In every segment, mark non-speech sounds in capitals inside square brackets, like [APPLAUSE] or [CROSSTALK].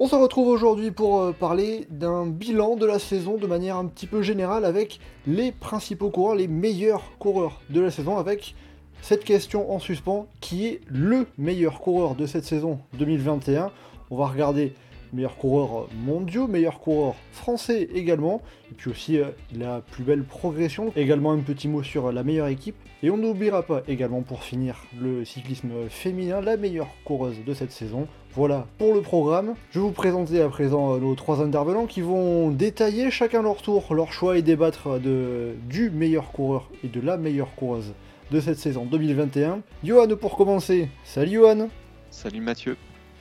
On se retrouve aujourd'hui pour euh, parler d'un bilan de la saison de manière un petit peu générale avec les principaux coureurs, les meilleurs coureurs de la saison avec cette question en suspens qui est le meilleur coureur de cette saison 2021. On va regarder meilleurs coureurs mondiaux, meilleurs coureurs français également, et puis aussi euh, la plus belle progression, également un petit mot sur la meilleure équipe, et on n'oubliera pas également pour finir le cyclisme féminin, la meilleure coureuse de cette saison. Voilà pour le programme. Je vais vous présenter à présent euh, nos trois intervenants qui vont détailler chacun leur tour leur choix et débattre de, du meilleur coureur et de la meilleure coureuse de cette saison 2021. Johan pour commencer. Salut Johan Salut Mathieu.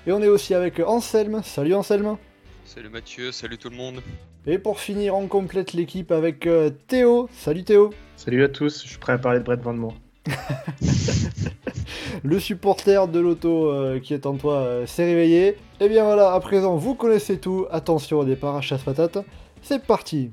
Et on est aussi avec Anselme. Salut Anselme. Salut Mathieu, salut tout le monde. Et pour finir, on complète l'équipe avec euh, Théo. Salut Théo. Salut à tous, je suis prêt à parler de Brett Van Moor. [LAUGHS] Le supporter de l'auto euh, qui est en toi euh, s'est réveillé. Et bien voilà, à présent, vous connaissez tout. Attention au départ à chasse patate. C'est parti.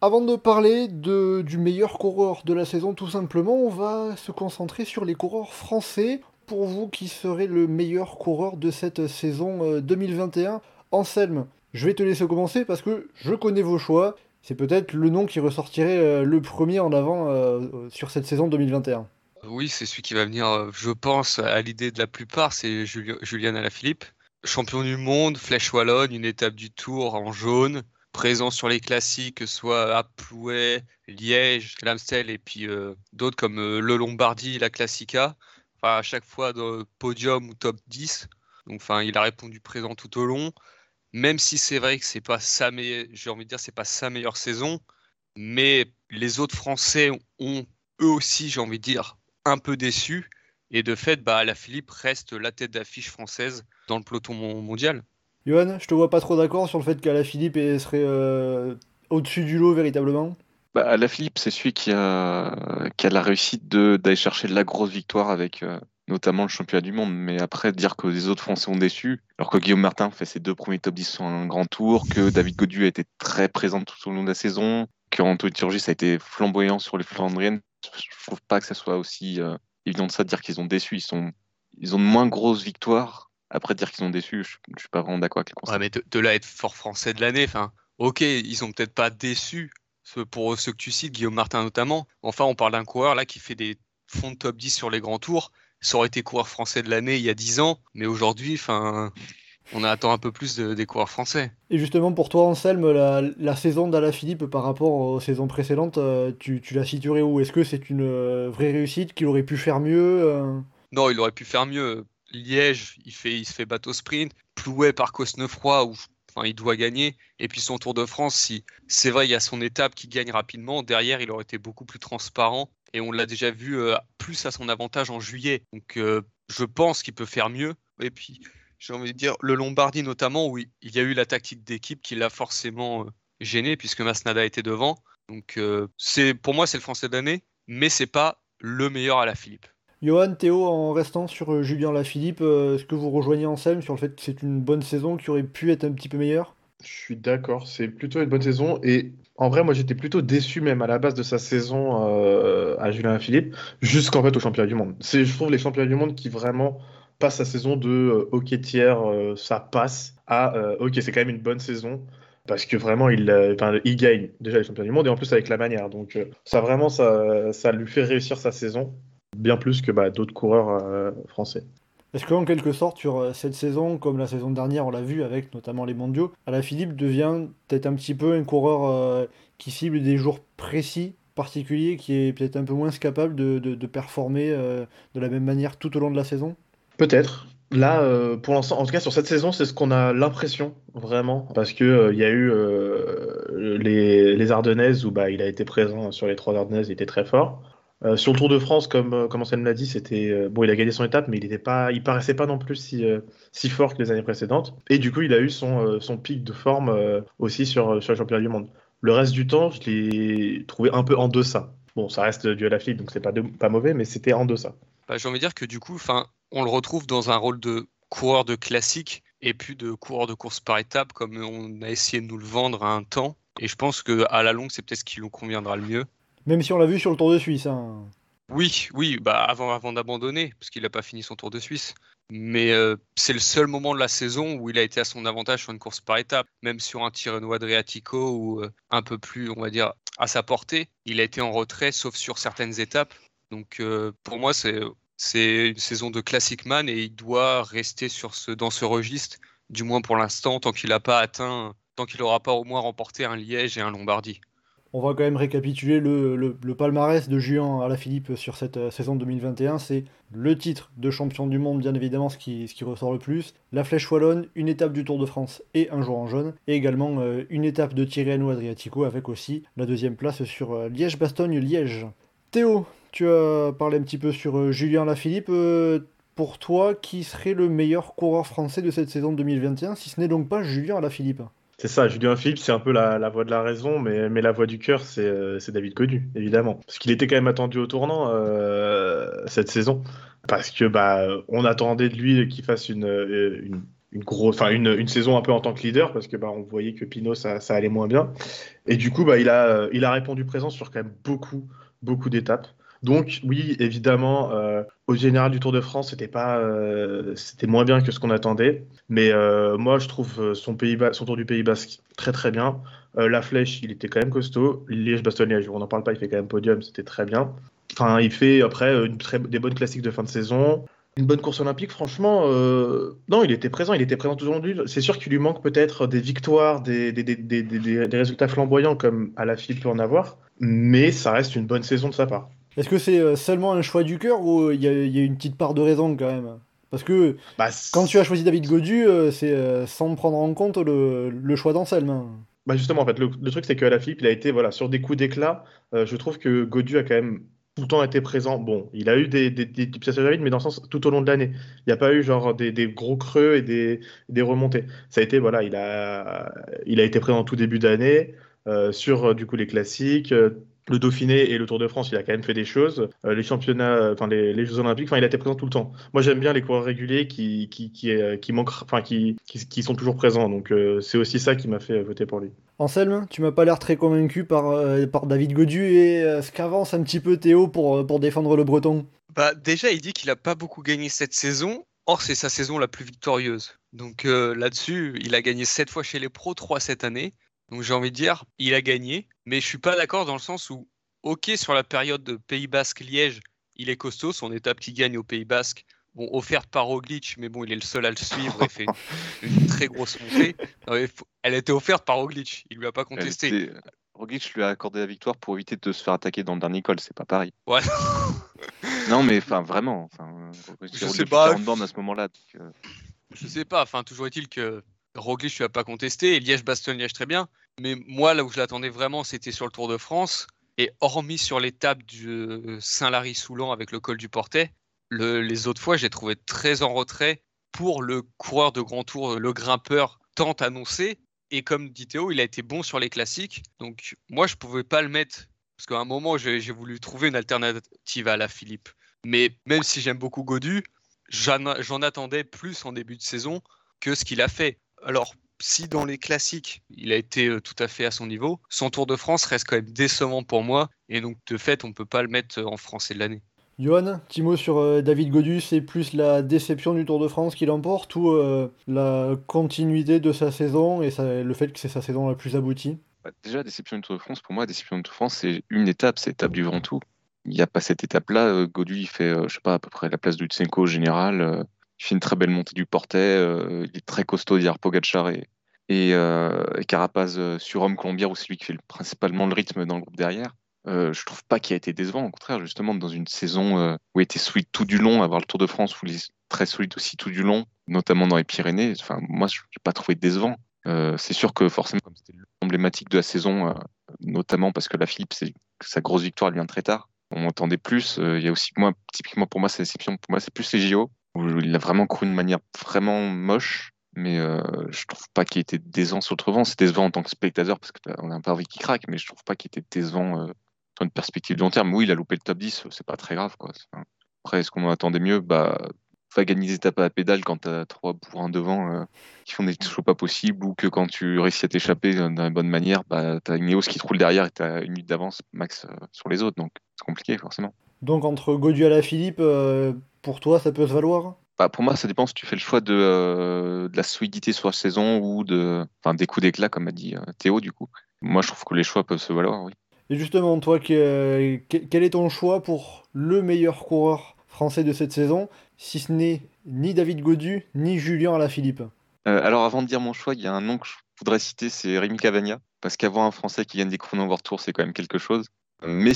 Avant de parler du meilleur coureur de la saison, tout simplement, on va se concentrer sur les coureurs français. Pour vous, qui serait le meilleur coureur de cette saison euh, 2021 Anselme, je vais te laisser commencer parce que je connais vos choix. C'est peut-être le nom qui ressortirait euh, le premier en avant euh, sur cette saison 2021. Oui, c'est celui qui va venir, euh, je pense, à l'idée de la plupart, c'est Julien, Alaphilippe. Champion du monde, Flèche Wallonne, une étape du Tour en jaune, présent sur les classiques, que ce soit à Plouet, Liège, l'Amstel et puis euh, d'autres comme euh, le Lombardie, la Classica. Enfin, à chaque fois de podium ou top 10. Donc, enfin, il a répondu présent tout au long. Même si c'est vrai que c'est pas sa meilleure, j'ai envie de dire, c'est pas sa meilleure saison, mais les autres Français ont eux aussi, j'ai envie de dire, un peu déçus. Et de fait, bah, la Philippe reste la tête d'affiche française dans le peloton mon- mondial. Johan, je te vois pas trop d'accord sur le fait qu'Alaphilippe est- serait euh, au-dessus du lot véritablement? Bah, la Philippe, c'est celui qui a, qui a la réussite de- d'aller chercher la grosse victoire avec euh, notamment le championnat du monde. Mais après, dire que les autres Français ont déçu, alors que Guillaume Martin fait ses deux premiers top 10 sur un grand tour, que David Godu a été très présent tout au long de la saison, que Anthony Turgis a été flamboyant sur les Flandriennes, je trouve pas que ça soit aussi euh, évident de ça de dire qu'ils ont déçu. Ils, sont, ils ont de moins grosses victoires. Après, dire qu'ils ont déçu, je, je suis pas vraiment d'accord avec le constat. Ouais, mais de, de là être fort français de l'année, enfin, ok, ils ont peut-être pas déçu, pour ceux que tu cites, Guillaume Martin notamment. Enfin, on parle d'un coureur là qui fait des fonds de top 10 sur les grands tours. Ça aurait été coureur français de l'année il y a 10 ans, mais aujourd'hui, enfin, on attend un peu plus de- des coureurs français. Et justement pour toi Anselme, la, la saison d'Alaphilippe par rapport aux saisons précédentes, euh, tu, tu la situerais où? Est-ce que c'est une euh, vraie réussite qu'il aurait pu faire mieux euh? Non, il aurait pu faire mieux. Liège, il, fait, il se fait bateau sprint. Plouet par Cosnefroy, où enfin, il doit gagner. Et puis son Tour de France, si c'est vrai, il y a son étape qui gagne rapidement. Derrière, il aurait été beaucoup plus transparent. Et on l'a déjà vu euh, plus à son avantage en juillet. Donc euh, je pense qu'il peut faire mieux. Et puis, j'ai envie de dire, le Lombardie notamment, où il y a eu la tactique d'équipe qui l'a forcément euh, gêné, puisque Masnada était devant. Donc euh, c'est pour moi, c'est le Français de l'année, mais c'est pas le meilleur à la Philippe. Johan, Théo, en restant sur Julien Lafilippe, est-ce que vous rejoignez Anselme sur le fait que c'est une bonne saison qui aurait pu être un petit peu meilleure? Je suis d'accord, c'est plutôt une bonne saison. Et en vrai, moi j'étais plutôt déçu même à la base de sa saison euh, à Julien Philippe, jusqu'en fait au championnat du monde. Je trouve, les championnats du monde qui vraiment passent sa saison de euh, ok tiers, euh, ça passe, à ok, c'est quand même une bonne saison. Parce que vraiment, il, gagne déjà les championnats du monde et en plus avec la manière. Donc, ça vraiment, ça, ça lui fait réussir sa saison bien plus que bah, d'autres coureurs français. Est-ce qu'en quelque sorte, sur euh, cette saison, comme la saison dernière, on l'a vu avec notamment les mondiaux, Alaphilippe devient peut-être un petit peu un coureur euh, qui cible des jours précis, particuliers, qui est peut-être un peu moins capable de, de- performer euh, de la même manière tout au long de la saison Peut-être. Là, pour l'instant, en tout cas sur cette saison, c'est ce qu'on a l'impression vraiment, parce que euh, il y a eu les, les Ardennaises où bah, il a été présent sur les trois Ardennaises, il était très fort. Euh, sur le Tour de France, comme, euh, comme Anselme l'a dit, c'était euh, bon, il a gagné son étape, mais il était pas, il paraissait pas non plus si, fort que les années précédentes. Et du coup, il a eu son, son pic de forme aussi sur, sur le championnat du monde. Le reste du temps, je l'ai trouvé un peu en deçà. Bon, ça reste du Alaphilippe, donc c'est pas, pas mauvais, mais c'était en deçà. Bah, J'ai envie de dire que du coup, on le retrouve dans un rôle de coureur de classique et plus de coureur de course par étape, comme on a essayé de nous le vendre à un temps. Et je pense que à la longue, c'est peut-être ce qui nous conviendra le mieux. Même si on l'a vu sur le Tour de Suisse. hein. Oui, oui, bah avant, avant d'abandonner, parce qu'il n'a pas fini son Tour de Suisse. Mais euh, c'est le seul moment de la saison où il a été à son avantage sur une course par étape, même sur un Tirreno Adriatico ou euh, un peu plus, on va dire, à sa portée. Il a été en retrait, sauf sur certaines étapes. Donc euh, pour moi, c'est c'est une saison de classic man et il doit rester sur ce, dans ce registre, du moins pour l'instant, tant qu'il n'a pas atteint, tant qu'il n'aura pas au moins remporté un Liège et un Lombardie. On va quand même récapituler le, palmarès de Julien Alaphilippe sur cette euh, saison 2021. C'est le titre de champion du monde, bien évidemment, ce qui, ressort le plus. La Flèche Wallonne, une étape du Tour de France et un jour en jaune. Et également euh, une étape de Tirreno Adriatico avec aussi la deuxième place sur euh, Liège-Bastogne-Liège. Théo, tu as parlé un petit peu sur euh, Julien Alaphilippe. Euh, pour toi, qui serait le meilleur coureur français de cette saison 2021, si ce n'est donc pas Julien Alaphilippe? C'est ça, Julien Philippe, c'est un peu la, voix de la raison, mais, mais la voix du cœur, c'est euh, David Godu, évidemment. Parce qu'il était quand même attendu au tournant euh, cette saison. Parce que bah, on attendait de lui qu'il fasse une, euh, une, une, grosse, enfin une, une saison un peu en tant que leader, parce que bah, on voyait que Pinot, ça, ça allait moins bien. Et du coup, bah, il, a, il a répondu présent sur quand même beaucoup, beaucoup d'étapes. Donc oui, évidemment, euh, au général du Tour de France, c'était pas, euh, c'était moins bien que ce qu'on attendait. Mais euh, moi, je trouve son, pays son Tour du Pays Basque très très bien. La Flèche, il était quand même costaud. Liège-Bastogne-Liège, on n'en parle pas, il fait quand même podium, c'était très bien. Enfin, il fait après des bonnes classiques de fin de saison. Une bonne course olympique, franchement, non, il était présent, il était présent tout au long du. C'est sûr qu'il lui manque peut-être des victoires, des, résultats flamboyants comme Alaphilippe peut en avoir, mais ça reste une bonne saison de sa part. Est-ce que c'est euh, seulement un choix du cœur ou il y, a- il y a une petite part de raison quand même? Parce que Bah, quand tu as choisi David Godu, euh, c'est euh, sans prendre en compte le, le choix d'Anselme. hein. Bah justement, en fait, le, le truc, c'est que Alaphilippe, il a été voilà, sur des coups d'éclat. Euh, je trouve que Godu a quand même tout le temps été présent. Bon, il a eu des, des, des petits passages à vide, mais dans le sens tout au long de l'année. Il n'y a pas eu genre des, des gros creux et des, des remontées. Ça a été, voilà, il a, il a été présent en tout début d'année euh, sur euh, du coup les classiques. euh, le Dauphiné et le Tour de France, il a quand même fait des choses. Euh, les championnats, euh, enfin les, les Jeux Olympiques, enfin il a été présent tout le temps. Moi j'aime bien les coureurs réguliers qui qui qui, euh, qui manquent, enfin qui, qui qui sont toujours présents. Donc euh, c'est aussi ça qui m'a fait voter pour lui. Anselme, tu m'as pas l'air très convaincu par, euh, par David Godu et euh, ce qu'avance un petit peu Théo pour, pour défendre le breton. Bah, déjà, il dit qu'il n'a pas beaucoup gagné cette saison. Or, c'est sa saison la plus victorieuse. Donc euh, là-dessus, il a gagné 7 fois chez les pros, 3 cette année. Donc j'ai envie de dire, il a gagné. Mais je suis pas d'accord dans le sens où, ok, sur la période de Pays Basque-Liège, il est costaud. Son étape qui gagne au Pays Basque, bon, offerte par Roglic, mais bon, il est le seul à le suivre et fait [LAUGHS] une, très grosse montée. Non, Elle a été offerte par Roglic, il lui a pas contesté. était- Roglic lui a accordé la victoire pour éviter de se faire attaquer dans le dernier col, c'est pas pareil. Ouais. [LAUGHS] Non, mais enfin, vraiment. Roglic Je roule sais pas. 40 bornes à ce moment-là. donc, euh, Je sais pas, enfin, toujours est-il que Roglic lui a pas contesté, et Liège-Bastogne-Liège très bien. Mais moi, là où je l'attendais vraiment, c'était sur le Tour de France. Et hormis sur l'étape du euh, Saint-Lary-Soulan avec le col du Portet, le- les autres fois, j'ai trouvé très en retrait pour le coureur de grand tour, le grimpeur tant annoncé. Et comme dit Théo, il a été bon sur les classiques. Donc moi, je pouvais pas le mettre. Parce qu'à un moment, j'ai voulu trouver une alternative à la Philippe. Mais même si j'aime beaucoup Godu, j'en attendais plus en début de saison que ce qu'il a fait. Alors, si dans les classiques, il a été euh, tout à fait à son niveau, son Tour de France reste quand même décevant pour moi. Et donc, de fait, on peut pas le mettre euh, en français de l'année. Johan, petit mot sur euh, David Godu, c'est plus la déception du Tour de France qui l'emporte ou euh, la continuité de sa saison et ça- le fait que c'est sa saison la plus aboutie? Bah, déjà, déception du Tour de France, pour moi, déception du Tour de France, c'est une étape, c'est l'étape du Ventoux. Il n'y a pas cette étape-là. Godu, il fait, euh, je sais pas, à peu près la place du Tsenko au général. Il fait une très belle montée du Portet. euh, il est très costaud derrière Pogacar et, et, euh, et Carapaz euh, sur Homme Colombière, où c'est lui qui fait le- principalement le rythme dans le groupe derrière. Euh, je trouve pas qu'il a été décevant, au contraire, justement, dans une saison où il était solide tout du long, avoir le Tour de France où il est très solide aussi tout du long, notamment dans les Pyrénées. Enfin, moi, je n'ai pas trouvé décevant. C'est sûr que forcément, comme c'était l'emblématique de la saison, notamment parce que la Philippe, sa grosse victoire, elle vient très tard. on m'entendait plus. Il y a aussi, typiquement pour moi. Pour moi, c'est plus les JO, où il a vraiment couru de manière vraiment moche. Mais euh, je trouve pas qu'il était décevant sur le vent. C'est décevant en tant que spectateur parce qu'on a un peu envie qu'il craque, mais je trouve pas qu'il était décevant euh, sur une perspective de long terme. Oui, il a loupé le top 10, c'est pas très grave. Quoi. Après, est-ce qu'on en attendait mieux? Bah, va gagner des étapes à la pédale quand tu as trois pour un devant euh, qui font des choses pas possibles ou que quand tu réussis à t'échapper dans la bonne manière, bah, tu as une qui te roule derrière et tu as une minute d'avance max euh, sur les autres. Donc c'est compliqué forcément. Donc entre Godu à la Philippe, euh, pour toi, ça peut se valoir? Bah, Pour moi, ça dépend si tu fais le choix de, de la solidité sur la saison ou de, des coups d'éclat, comme a dit Théo, du coup. Moi, je trouve que les choix peuvent se valoir, oui. Et justement, toi, quel est ton choix pour le meilleur coureur français de cette saison, si ce n'est ni David Godu, ni Julien Alaphilippe? Euh, Alors avant de dire mon choix, il y a un nom que je voudrais citer, c'est Rémi Cavagna, parce qu'avoir un Français qui gagne des chrono World Tour, c'est quand même quelque chose. Mais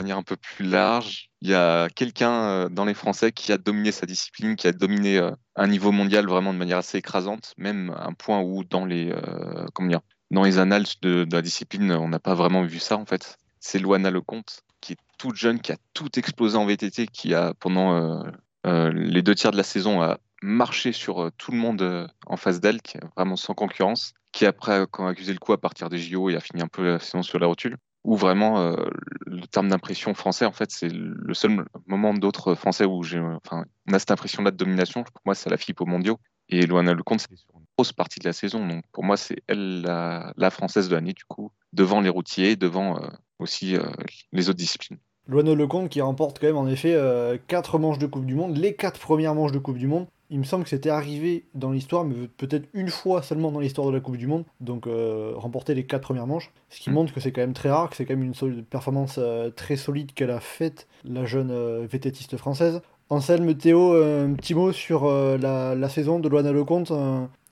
manière un peu plus large, il y a quelqu'un euh, dans les Français qui a dominé sa discipline, qui a dominé euh, un niveau mondial vraiment de manière assez écrasante, même un point où dans les, comment dire, dans les annales de, la discipline, on n'a pas vraiment vu ça en fait. C'est Loana Lecomte qui est toute jeune, qui a tout explosé en VTT, qui a pendant euh, euh, les deux tiers de la saison marché sur euh, tout le monde en face d'elle, qui est vraiment sans concurrence, qui après a accusé le coup à partir des JO et a fini un peu la saison sur la rotule. Où vraiment le terme d'impression français, en fait, c'est le seul moment d'autres français où j'ai, enfin, on a cette impression-là de domination. Pour moi, c'est la Philippe au mondiaux. Et Loana Lecomte, c'est sur une grosse partie de la saison. Donc pour moi, c'est elle la, française de l'année, du coup, devant les routiers, devant aussi les autres disciplines. Loano Lecomte qui remporte quand même en effet 4 euh, manches de Coupe du Monde, les 4 premières manches de Coupe du Monde. Il me semble que c'était arrivé dans l'histoire, mais peut-être une fois seulement dans l'histoire de la Coupe du Monde, donc euh, remporter les 4 premières manches, ce qui mm. montre que c'est quand même très rare, que c'est quand même une performance euh, très solide qu'elle a faite, la jeune vététiste française. Anselme, Théo, un petit mot sur la, la, saison de Loana Lecomte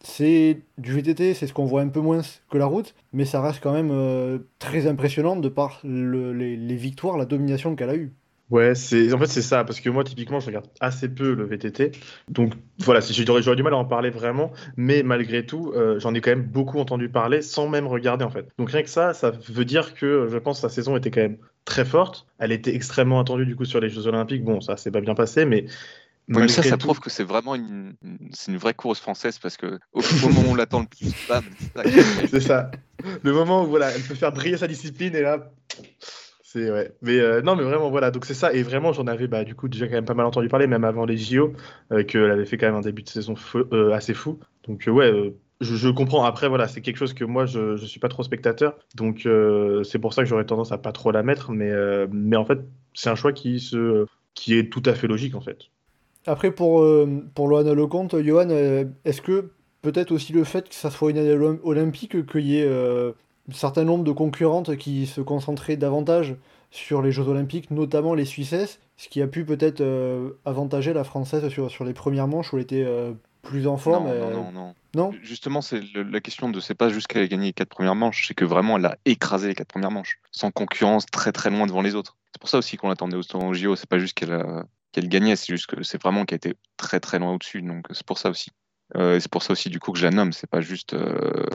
c'est du VTT, c'est ce qu'on voit un peu moins que la route, mais ça reste quand même euh, très impressionnant de par les, victoires, la domination qu'elle a eue. Ouais, c'est en fait c'est ça parce que moi typiquement je regarde assez peu le VTT, donc voilà, j'aurais du mal à en parler vraiment, mais malgré tout euh, j'en ai quand même beaucoup entendu parler sans même regarder en fait. Donc rien que ça, ça veut dire que je pense que sa saison était quand même très forte. Elle était extrêmement attendue du coup sur les Jeux Olympiques. Bon, ça s'est pas bien passé, mais mais ça, ça prouve que c'est vraiment une, c'est une vraie course française parce que au moment où on l'attend le plus, [LAUGHS] c'est ça. Le moment où voilà, elle peut faire briller sa discipline et là, Mais euh, non, mais vraiment voilà. Donc c'est ça. Et vraiment, j'en avais bah, du coup déjà quand même pas mal entendu parler, même avant les JO, euh, qu'elle avait fait quand même un début de saison euh, assez fou. Donc ouais. Je, comprends. Après, voilà, c'est quelque chose que moi, je, je suis pas trop spectateur. Donc, c'est pour ça que j'aurais tendance à pas trop la mettre. Mais, mais en fait, c'est un choix qui, se, qui est tout à fait logique, en fait. Après, pour, pour Loana Lecomte, Johan, est-ce que peut-être aussi le fait que ça soit une année olympique, qu'il y ait un certain nombre de concurrentes qui se concentraient davantage sur les Jeux olympiques, notamment les Suissesses, ce qui a pu peut-être avantager la Française sur, sur les premières manches où elle était plus en forme Non, non, non, non. Justement, c'est la question de c'est pas juste qu'elle a gagné les quatre premières manches, c'est que vraiment elle a écrasé les quatre premières manches, sans concurrence, très très loin devant les autres. C'est pour ça aussi qu'on l'attendait au JO, c'est pas juste qu'elle a qu'elle gagnait. C'est juste que c'est vraiment qu'elle était très très loin au-dessus. Donc c'est pour ça aussi. Euh, c'est pour ça aussi du coup que je la nomme. C'est pas juste euh,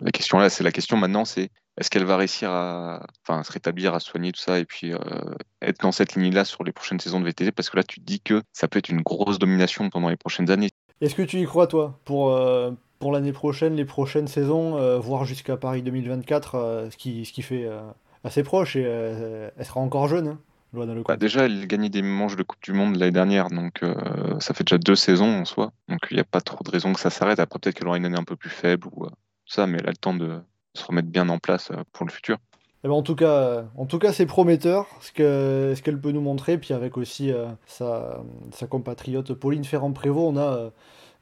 la question là. C'est la question maintenant. C'est est-ce qu'elle va réussir à, enfin, se rétablir, à soigner tout ça et puis euh, être dans cette ligne-là sur les prochaines saisons de VTT Parce que là, tu te dis que ça peut être une grosse domination pendant les prochaines années. Est-ce que tu y crois toi pour pour l'année prochaine, les prochaines saisons, voire jusqu'à Paris 2024, ce qui ce qui fait assez proche et elle sera encore jeune. Hein? Bah, déjà, elle gagnait des manches de Coupe du Monde l'année dernière, donc euh, ça fait déjà deux saisons en soi. Donc il n'y a pas trop de raison que ça s'arrête. Après, peut-être qu'elle aura une année un peu plus faible ou euh, ça, mais elle a le temps de se remettre bien en place euh, pour le futur. Eh ben, en tout cas, en tout cas, c'est prometteur ce que ce qu'elle peut nous montrer. Puis avec aussi sa, sa, compatriote Pauline Ferrand-Prévot, on a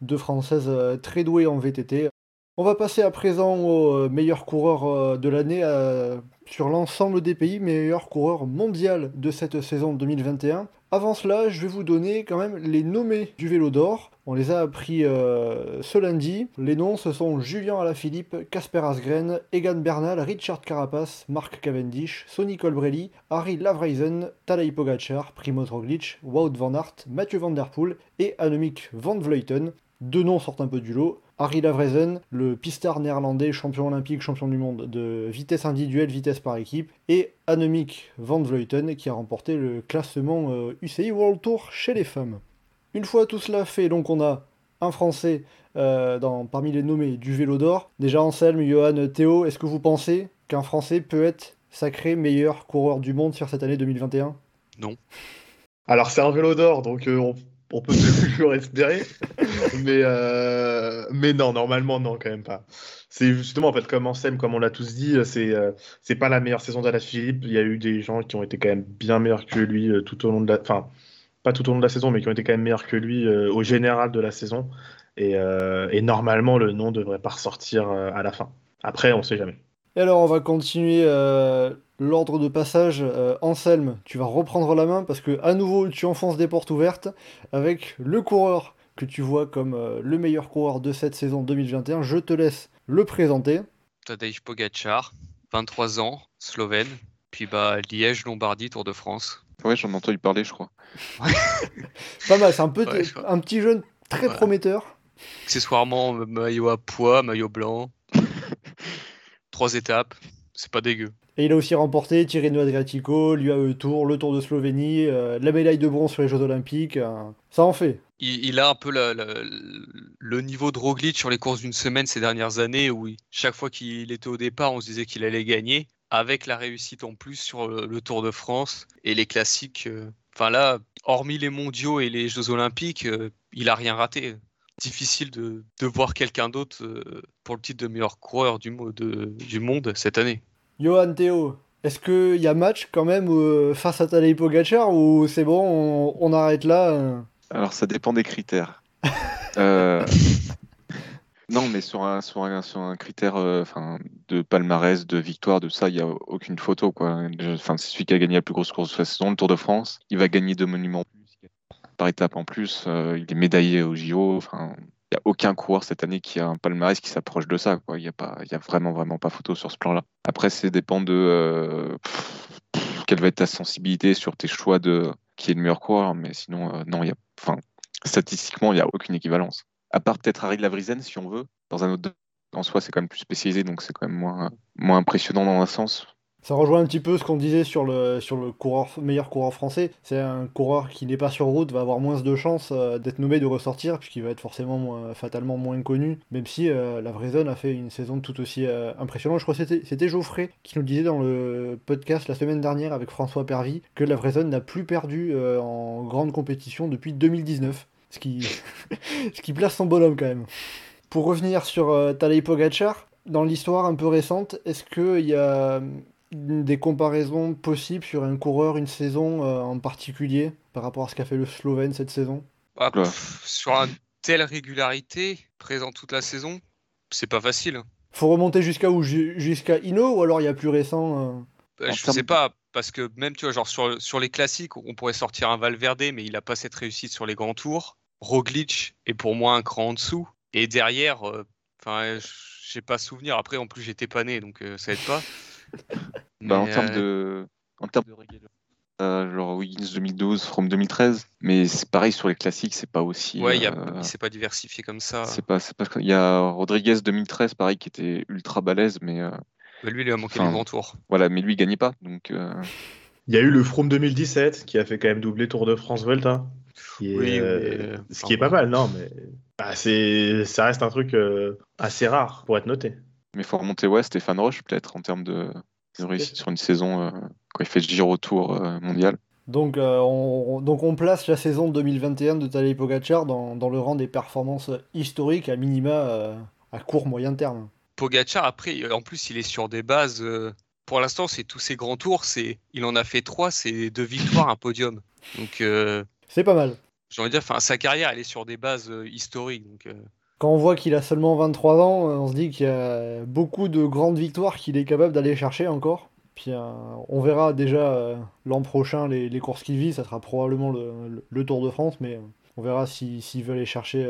deux Françaises très douées en VTT. On va passer à présent au euh, meilleur coureur euh, de l'année euh, sur l'ensemble des pays, meilleur coureur mondial de cette saison 2021. Avant cela, je vais vous donner quand même les nommés du vélo d'or. On les a appris ce lundi. Les noms, ce sont Julien Alaphilippe, Casper Asgren, Egan Bernal, Richard Carapace, Marc Cavendish, Sonny Colbrelli, Harry Lavreisen, Tadej Pogacar, Primoz Roglic, Wout van Aert, Mathieu Van Der Poel et Annemiek van Vleuten. Deux noms sortent un peu du lot. Harry Lavrezen, le pistard néerlandais, champion olympique, champion du monde de vitesse individuelle, vitesse par équipe, et Annemiek van Vleuten qui a remporté le classement euh, UCI World Tour chez les femmes. Une fois tout cela fait, donc on a un Français euh, dans, parmi les nommés du vélo d'or. Déjà Anselme, Johan, Théo, est-ce que vous pensez qu'un Français peut être sacré meilleur coureur du monde sur cette année 2021 Non. Alors c'est un vélo d'or, donc euh, on, on peut [LAUGHS] toujours espérer. mais, euh, mais non, normalement non, quand même pas. C'est justement, en fait, comme Anselme, comme on l'a tous dit, c'est euh, pas la meilleure saison d'Alain Philippe. Il y a eu des gens qui ont été quand même bien meilleurs que lui euh, tout au long de la... Enfin, pas tout au long de la saison, mais qui ont été quand même meilleurs que lui au général de la saison. Et, normalement, le nom devrait pas ressortir à la fin. Après, on sait jamais. Et alors on va continuer euh, l'ordre de passage. Euh, Anselme, tu vas reprendre la main parce que à nouveau tu enfonces des portes ouvertes avec le coureur que tu vois comme euh, le meilleur coureur de cette saison 2021. Je te laisse le présenter. Tadej Pogacar, 23 ans, slovène. Puis bah Liège, Lombardie, Tour de France. Ouais, j'en ai entendu parler, je crois. [LAUGHS] Pas mal, c'est un, peu Ouais, je vois. un petit jeune très Voilà. prometteur. Accessoirement, maillot à poids, maillot blanc. Trois étapes, c'est pas dégueu. Et il a aussi remporté Tirreno Adriatico, l'UAE Tour, le Tour de Slovénie, euh, la médaille de bronze sur les Jeux Olympiques. euh, ça en fait. Il, il a un peu la- la- le niveau de Roglic sur les courses d'une semaine ces dernières années où il- chaque fois qu'il était au départ, on se disait qu'il allait gagner. Avec la réussite en plus sur le, le Tour de France et les classiques. euh, Enfin là, hormis les mondiaux et les Jeux Olympiques, euh, il a rien raté. Difficile de, de voir quelqu'un d'autre euh, pour le titre de meilleur coureur du, mo- de- du monde cette année. Johan Théo, est-ce qu'il y a match quand même euh, face à Tadej Pogacar ou c'est bon, on, on arrête là euh? Alors, ça dépend des critères. [LAUGHS] Euh, Non, mais sur un, sur un, sur un critère euh, enfin, de palmarès, de victoire, de ça, il n'y a aucune photo. Quoi. Enfin, c'est celui qui a gagné la plus grosse course de la saison, le Tour de France. Il va gagner deux monuments par étape en plus. euh, il est médaillé au JO. Enfin, il n'y a aucun coureur cette année qui a un palmarès qui s'approche de ça. Il n'y a, pas- il y a vraiment, vraiment pas photo sur ce plan-là. Après, c'est dépend de euh, quelle va être ta sensibilité sur tes choix de qui est le meilleur coureur. Mais sinon, euh, non, il y a, enfin, statistiquement, il n'y a aucune équivalence. À part peut-être Harry Lavrizen, si on veut, dans un autre. En soi, c'est quand même plus spécialisé, donc c'est quand même moins impressionnant dans un sens. Ça rejoint un petit peu ce qu'on disait sur le, sur le meilleur coureur français. C'est un coureur qui n'est pas sur route, va avoir moins de chances euh, d'être nommé, de ressortir, puisqu'il va être forcément fatalement moins connu. Même si euh, la Vraison a fait une saison tout aussi euh, impressionnante. Je crois que c'était- Geoffrey qui nous disait dans le podcast la semaine dernière avec François Pervy que la Vraison n'a plus perdu en grande compétition depuis 2019. Ce qui, [LAUGHS] ce qui place son bonhomme quand même. Pour revenir sur Tadej Pogacar, dans l'histoire un peu récente, est-ce qu'il y a des comparaisons possibles sur un coureur, une saison euh, en particulier, par rapport à ce qu'a fait le Slovène cette saison? Ah, pff, sur une telle régularité, présent toute la saison, c'est pas facile. Faut remonter jusqu'à où? Ju- Jusqu'à Ino ou alors il y a plus récent euh? Bah, je sais pas, parce que même, tu vois, genre sur, sur les classiques, on pourrait sortir un Valverde, mais il a pas cette réussite sur les grands tours. Roglic est pour moi un cran en dessous. Et derrière, euh, enfin, j'ai pas souvenir. Après, en plus, j'étais pas né, donc euh, ça aide pas. [LAUGHS] Bah, en termes euh, de, en termes de euh, genre Wiggins 2012, From 2013, mais c'est pareil sur les classiques, c'est pas aussi. Ouais, y a- euh, pas diversifié comme ça. c'est pas, c'est pas. Il y a Rodriguez 2013, pareil, qui était ultra balèze, mais euh, Bah, lui, il a manqué Enfin, le grand tour. voilà, mais lui il gagnait pas, donc. euh, Il y a eu le Froome 2017 qui a fait quand même doubler Tour de France Vuelta. Qui est, Oui, euh, mais, ce enfin, qui est pas mal, non, mais bah, c'est, ça reste un truc euh, assez rare pour être noté. Mais faut remonter, ouais, Stéphane Roche, peut-être, en termes de, de réussite sur une saison, euh, quand il fait le Giro Tour euh, mondial. donc, euh, on, on- donc on place la saison 2021 de Tadej Pogacar dans, dans le rang des performances historiques à minima euh, à court moyen terme. Pogacar, après, en plus, il est sur des bases. euh, pour l'instant, c'est tous ses grands tours. C'est, il en a fait trois, c'est deux victoires, un podium. Donc, euh, C'est pas mal. j'ai envie de dire, enfin, sa carrière, elle est sur des bases euh, historiques. Donc, euh, Quand on voit qu'il a seulement 23 ans, euh, on se dit qu'il y a beaucoup de grandes victoires qu'il est capable d'aller chercher encore. Puis euh, on verra déjà euh, l'an prochain les, courses qu'il vit, ça sera probablement le, Tour de France, mais on verra si- s'il veut aller chercher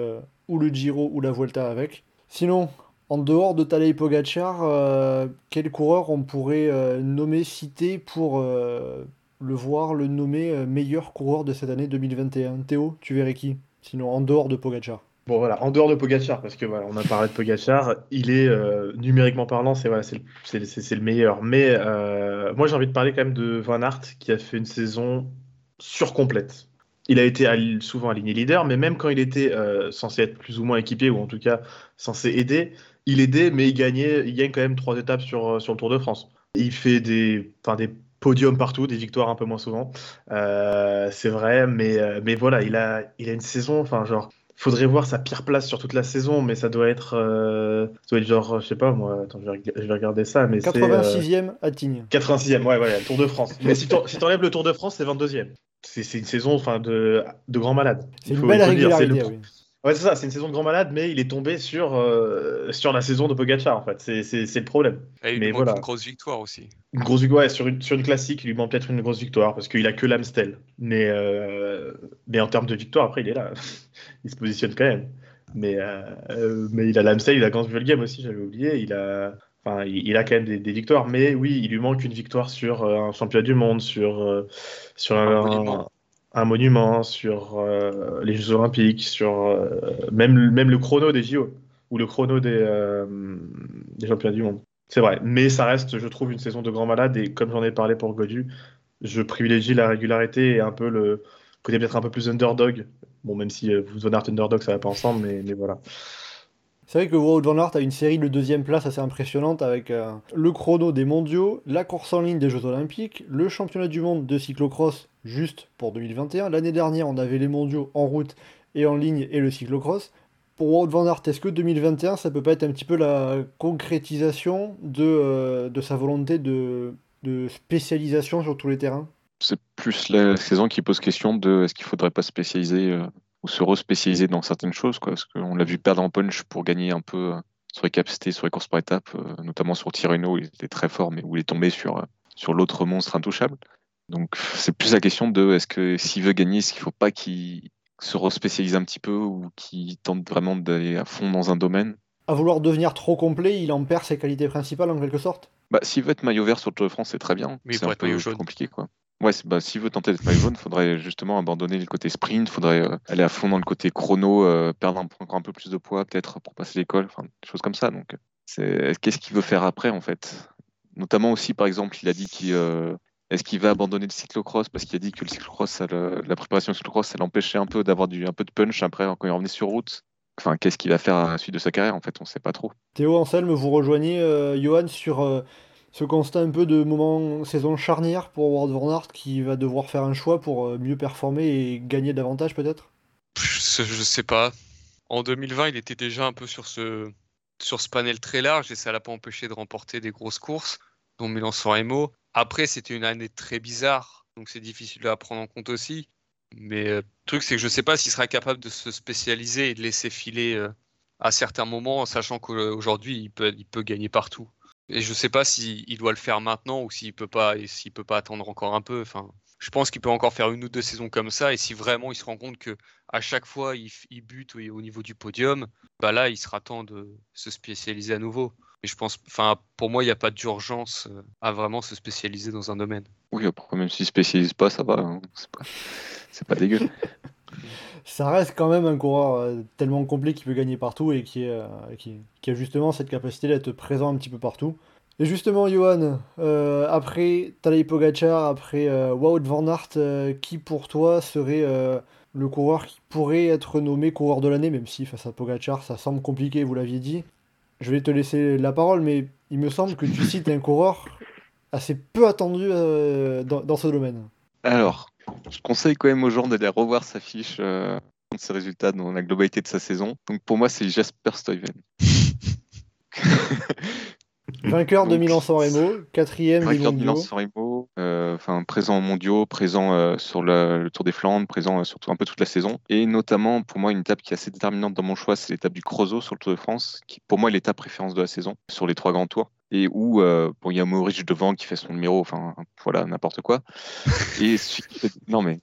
ou le Giro ou la Vuelta avec. Sinon, en dehors de Tadej Pogacar, quel coureur on pourrait nommer, citer pour le voir, le nommer meilleur coureur de cette année 2021 Théo, tu verrais qui? Sinon, en dehors de Pogacar. Bon voilà, en dehors de Pogachar, parce que voilà, on a parlé de Pogachar, il est euh, numériquement parlant, c'est voilà, c'est le, meilleur. Mais euh, moi j'ai envie de parler quand même de Van Aert qui a fait une saison surcomplète. Il a été souvent aligné leader, mais même quand il était euh, censé être plus ou moins équipé, ou en tout cas censé aider, il aidait, mais il gagnait, il gagne quand même trois étapes sur, sur le Tour de France. Il fait des, enfin, des podiums partout, des victoires un peu moins souvent. C'est vrai, mais, mais voilà, il a, il a une saison, enfin genre, faudrait voir sa pire place sur toute la saison, mais ça doit être, euh, ça doit être genre, je sais pas moi, attends, je vais, reg- je vais regarder ça, mais c'est euh, 86e à Tignes. 86e, ouais, voilà, le Tour de France. Mais si t'en- si t'enlèves le Tour de France, c'est 22e. C'est c'est une saison enfin, de, de grand malade. C'est Il une faut- belle régularité, le- oui. Ouais, c'est ça, c'est une saison de grand malade, mais il est tombé sur, euh, sur la saison de Pogacar, en fait. C'est- le problème. Et il Mais lui manque voilà. une grosse victoire aussi. Une grosse victoire, ouais, sur une, sur une classique, il lui manque peut-être une grosse victoire, parce qu'il a que l'Amstel. Mais, euh, mais en termes de victoire, après, il est là. Il se positionne quand même. Mais, euh, euh, mais il a l'Amstel, il a Gans-Vulgame aussi, j'avais oublié. Il a, enfin, il, il a quand même des, des victoires. Mais oui, il lui manque une victoire sur euh, un championnat du monde, sur, sur Un un, monument. un monument, sur euh, les Jeux Olympiques, sur euh, même, même le chrono des JO, ou le chrono des, des championnats du monde. C'est vrai, mais ça reste, je trouve, une saison de grand malade. Et comme j'en ai parlé pour Godu, je privilégie la régularité et un peu le côté peut-être un peu plus underdog. Bon, même si euh, vous Van Aert underdog, ça va pas ensemble, mais, mais voilà. C'est vrai que Wout van Aert a une série de deuxième place assez impressionnante avec euh, le chrono des mondiaux, la course en ligne des Jeux Olympiques, le championnat du monde de cyclocross juste pour 2021. L'année dernière, on avait les mondiaux en route et en ligne et le cyclocross. Pour Wout van Aert, est-ce que 2021, ça peut pas être un petit peu la concrétisation de, euh, de sa volonté de, de spécialisation sur tous les terrains? C'est plus la saison qui pose question de est-ce qu'il faudrait pas spécialiser euh, ou se respécialiser dans certaines choses, quoi. Parce qu'on l'a vu perdre en punch pour gagner un peu euh, sur les capacités, sur les courses par étapes, euh, notamment sur Tirreno, il était très fort, mais où il est tombé sur, euh, sur l'autre monstre intouchable. Donc c'est plus la question de est-ce que s'il veut gagner, est-ce qu'il faut pas qu'il se respécialise un petit peu ou qu'il tente vraiment d'aller à fond dans un domaine? À vouloir devenir trop complet, il en perd ses qualités principales en quelque sorte? Bah, s'il veut être maillot vert sur le Tour de France, c'est très bien. Mais c'est un peu compliqué, quoi. Ouais, bah, s'il veut tenter d'être maillot il faudrait justement abandonner le côté sprint, il faudrait euh, aller à fond dans le côté chrono, euh, perdre encore un peu plus de poids, peut-être pour passer l'école, enfin, des choses comme ça. Donc, qu'est-ce qu'il veut faire après, en fait? Notamment aussi, par exemple, il a dit qu'il euh, est-ce qu'il va abandonner le cyclocross? Parce qu'il a dit que le cyclocross, ça la préparation au cyclocross, ça l'empêchait un peu d'avoir un peu de punch après quand il revenait sur route. Enfin, qu'est-ce qu'il va faire à la suite de sa carrière En fait, on sait pas trop. Théo Anselme, vous rejoignez euh, Johan sur ce constat un peu de moment saison charnière pour van Aert qui va devoir faire un choix pour euh, mieux performer et gagner davantage peut-être? Je, sais pas. En 2020, il était déjà un peu sur ce, panel très large et ça l'a pas empêché de remporter des grosses courses, dont Milan-San Remo. Après, c'était une année très bizarre, donc c'est difficile à prendre en compte aussi. Mais euh, le truc, c'est que je sais pas s'il sera capable de se spécialiser et de laisser filer euh, à certains moments, en sachant qu'aujourd'hui, il peut, il peut gagner partout. Et je sais pas s'il doit le faire maintenant ou s'il peut pas, et s'il peut pas attendre encore un peu. Enfin, je pense qu'il peut encore faire une ou deux saisons comme ça. Et si vraiment il se rend compte que à chaque fois il, il bute au, au niveau du podium, bah là il sera temps de se spécialiser à nouveau. Et je pense, enfin pour moi il n'y a pas d'urgence euh, à vraiment se spécialiser dans un domaine. Oui, après, même s'il ne spécialise pas, ça va. hein. C'est pas, c'est pas dégueu. [LAUGHS] Ça reste quand même un coureur euh, tellement complet qui peut gagner partout et qui, euh, a justement cette capacité d'être présent un petit peu partout. Et justement, Johan, euh, après Tadej Pogacar, après Wout van Aert, qui pour toi serait le coureur qui pourrait être nommé coureur de l'année, même si face à Pogacar ça semble compliqué, vous l'aviez dit. Je vais te laisser la parole, mais il me semble que tu cites un coureur assez peu attendu dans ce domaine. Alors, je conseille quand même aux gens d'aller revoir sa fiche euh, de ses résultats dans la globalité de sa saison. Donc pour moi, c'est Jasper Stuyven. [LAUGHS] Vainqueur de Milan-San Remo, quatrième Vainqueur de. Milan-San Remo, euh, enfin présent aux mondiaux, présent euh, sur le, le Tour des Flandres, présent euh, sur tout- un peu toute la saison. Et notamment, pour moi, une étape qui est assez déterminante dans mon choix, c'est l'étape du Creusot sur le Tour de France, qui pour moi est l'étape préférence de la saison sur les trois grands tours. Et où euh, bon, il y a Maurice devant qui fait son numéro, enfin voilà, n'importe quoi. Et [LAUGHS] celui qui fait- non mais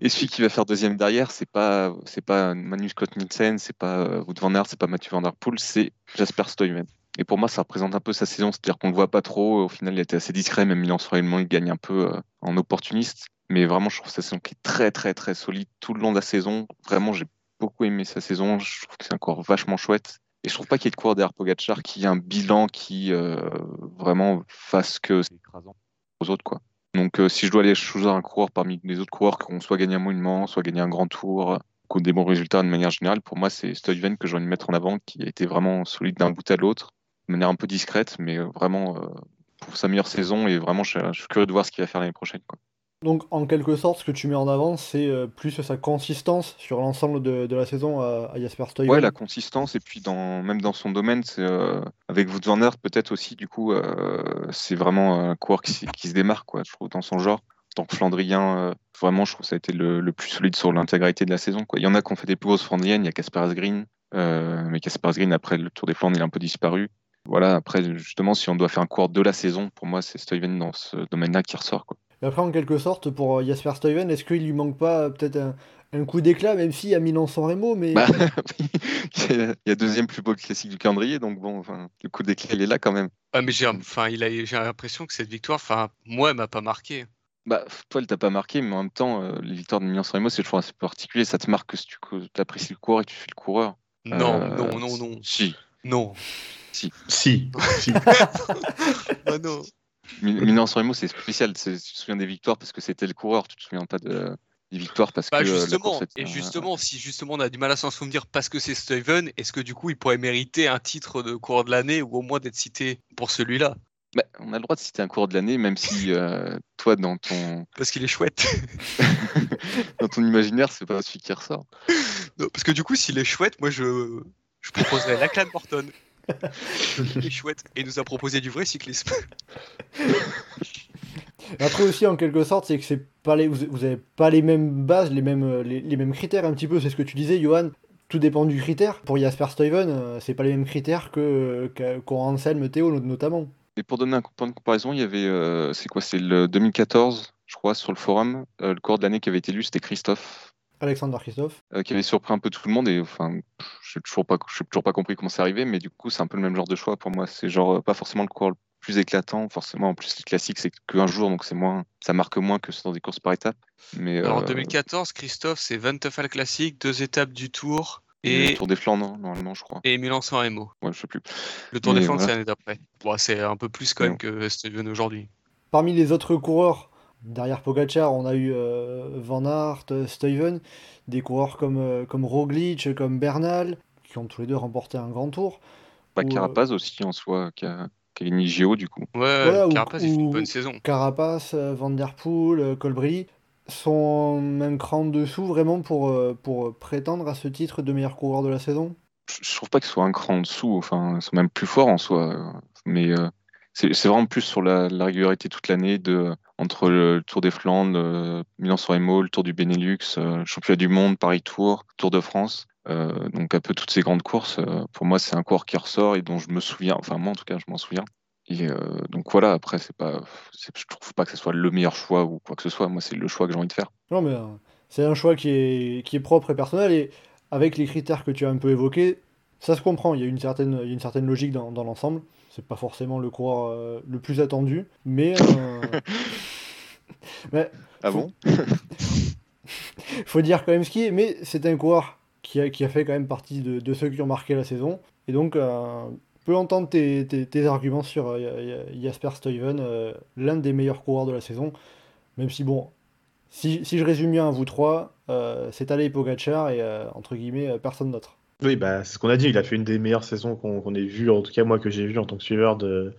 et celui qui va faire deuxième derrière, c'est pas c'est pas Manu Scott Nielsen, c'est pas euh, Wout van Aert, c'est pas Mathieu Van Der Poel, c'est Jasper Stuyven. Et pour moi, ça représente un peu sa saison, c'est-à-dire qu'on le voit pas trop. Au final, il a été assez discret, même Milan sur il gagne un peu euh, en opportuniste. Mais vraiment, je trouve sa saison qui est très, très, très solide tout le long de la saison. Vraiment, j'ai beaucoup aimé sa saison. Je trouve que c'est encore vachement chouette. Et je trouve pas qu'il y ait de coureur derrière Pogacar qui ait un bilan qui euh, vraiment fasse que c'est écrasant aux autres. quoi. Donc euh, si je dois aller choisir un coureur parmi les autres coureurs qui ont soit gagné un monument, soit gagné un grand tour, ou des bons résultats de manière générale, pour moi c'est Stuyven que j'ai envie de mettre en avant, qui a été vraiment solide d'un bout à l'autre, de manière un peu discrète, mais euh, vraiment pour sa meilleure saison. Et vraiment je, je suis curieux de voir ce qu'il va faire l'année prochaine. Quoi. Donc en quelque sorte, ce que tu mets en avant, c'est euh, plus sa consistance sur l'ensemble de, la saison à, Jasper Stuyven. Ouais, la consistance et puis dans, même dans son domaine, c'est euh, avec Wout van Aert peut-être aussi du coup, euh, c'est vraiment un coureur qui, se démarque quoi, je trouve dans son genre. En tant que Flandrien, euh, vraiment, je trouve que ça a été le, plus solide sur l'intégralité de la saison. Quoi. Il y en a qui ont fait des plus grosses Flandriennes, il y a Casper Asgreen, mais Casper Asgreen après le Tour des Flandres, il a un peu disparu. Voilà, après justement, si on doit faire un coureur de la saison, pour moi, c'est Stuyven dans ce domaine-là qui ressort. Quoi. Et après, en quelque sorte, pour euh, Jasper Stuyven, est-ce qu'il lui manque pas euh, peut-être un, un, coup d'éclat, même s'il a Milan-San Remo mais... Bah, [LAUGHS] il y a deuxième plus beau classique du calendrier, donc bon, enfin, le coup d'éclat, il est là quand même. Ah, mais j'ai enfin, l'impression que cette victoire, enfin, moi, elle m'a pas marqué. Bah, toi, elle t'a pas marqué, mais en même temps, euh, les victoires de Milan-San Remo, c'est toujours assez particulier. Ça te marque que si tu apprécies le coureur et que tu fais le coureur. Non, euh, non, non, non. Si. Non. Si. Si. si. [LAUGHS] bah non. Milan-San Remo, c'est spécial. Tu te souviens des victoires parce que c'était le coureur. Tu te souviens pas de, des victoires parce bah que. Justement, euh, et justement, si justement on a du mal à s'en souvenir parce que c'est Steven, est-ce que du coup il pourrait mériter un titre de coureur de l'année ou au moins d'être cité pour celui-là? Bah, on a le droit de citer un coureur de l'année, même si euh, toi, dans ton. [LAUGHS] Parce qu'il est chouette. [LAUGHS] dans ton imaginaire, c'est pas celui qui ressort. Non, parce que du coup, s'il est chouette, moi je, je proposerais Lachlan Morton. Il est chouette et nous a proposé du vrai cyclisme. Après aussi, en quelque sorte, c'est que c'est pas les, vous, vous avez pas les mêmes bases, les mêmes, les, les mêmes critères un petit peu. C'est ce que tu disais, Johan. Tout dépend du critère. Pour Jasper Stuyven, euh, c'est pas les mêmes critères que qu'ont Anselme Théo notamment. Et pour donner un point de comparaison, il y avait, euh, c'est quoi, c'est le 2014, je crois, sur le forum, euh, le cours de l'année qui avait été lu, c'était Christophe. Alexandre Christophe. Euh, qui avait surpris un peu tout le monde et enfin, j'ai toujours pas, j'ai toujours pas compris comment c'est arrivé, mais du coup, c'est un peu le même genre de choix pour moi. C'est genre pas forcément le cours le plus éclatant, forcément. En plus, le classique, c'est qu'un jour, donc c'est moins, ça marque moins que dans des courses par étapes. Mais alors en 2014, Christophe, c'est 20 Teufel classique, deux étapes du Tour. Et le Tour des Flandres, normalement, je crois. Et Milan-San Remo. Ouais, je sais plus. Le Tour Mais des Flandres, voilà. c'est l'année d'après. Bon, c'est un peu plus quand même Non. que Steven aujourd'hui. Parmi les autres coureurs, derrière Pogacar, on a eu euh, Van Aert, euh, Stuyven, des coureurs comme, euh, comme Roglic, comme Bernal, qui ont tous les deux remporté un grand tour. Pas Ou, Carapaz aussi en soi, qui a, qui a gagné JO du coup. Ouais, Voilà, ou- Carapaz, il fait une ou- bonne saison. Carapace, Van Der Poel, Colbrelli sont même cran dessous vraiment pour, pour prétendre à ce titre de meilleur coureur de la saison. je je trouve pas qu'ils soient un cran en dessous, enfin, ils sont même plus forts en soi. Mais euh, c'est vraiment plus sur la, la régularité toute l'année de entre le Tour des Flandres, Milan-San le Tour du Benelux, euh, le Championnat du Monde, Paris Tour, de France. Euh, donc un peu toutes ces grandes courses. euh, pour moi, c'est un cours qui ressort et dont je me souviens. Enfin moi, en tout cas, je m'en souviens. Et donc voilà. Après, c'est pas, je trouve pas que ce soit le meilleur choix ou quoi que ce soit. Moi, c'est le choix que j'ai envie de faire. Non, mais c'est un choix qui est, qui est propre et personnel, et avec les critères que tu as un peu évoqués, ça se comprend. Il y a une certaine, il y a une certaine logique dans, dans l'ensemble. C'est pas forcément le coureur euh, le plus attendu, mais. euh, [LAUGHS] mais Ah bon? [LAUGHS] faut dire quand même ce qui est, mais c'est un coureur qui a, qui a fait quand même partie de, de ceux qui ont marqué la saison. Et donc, euh, je peux entendre tes, tes- tes arguments sur euh, Jasper Stuyven, euh, l'un des meilleurs coureurs de la saison. Même si, bon, si, si je résume bien à vous trois, c'est Tadej Pogacar et, entre guillemets, personne d'autre. Oui, bah, c'est ce qu'on a dit. Il a fait une des meilleures saisons qu'on ait vues, en tout cas moi que j'ai vu en tant que suiveur de,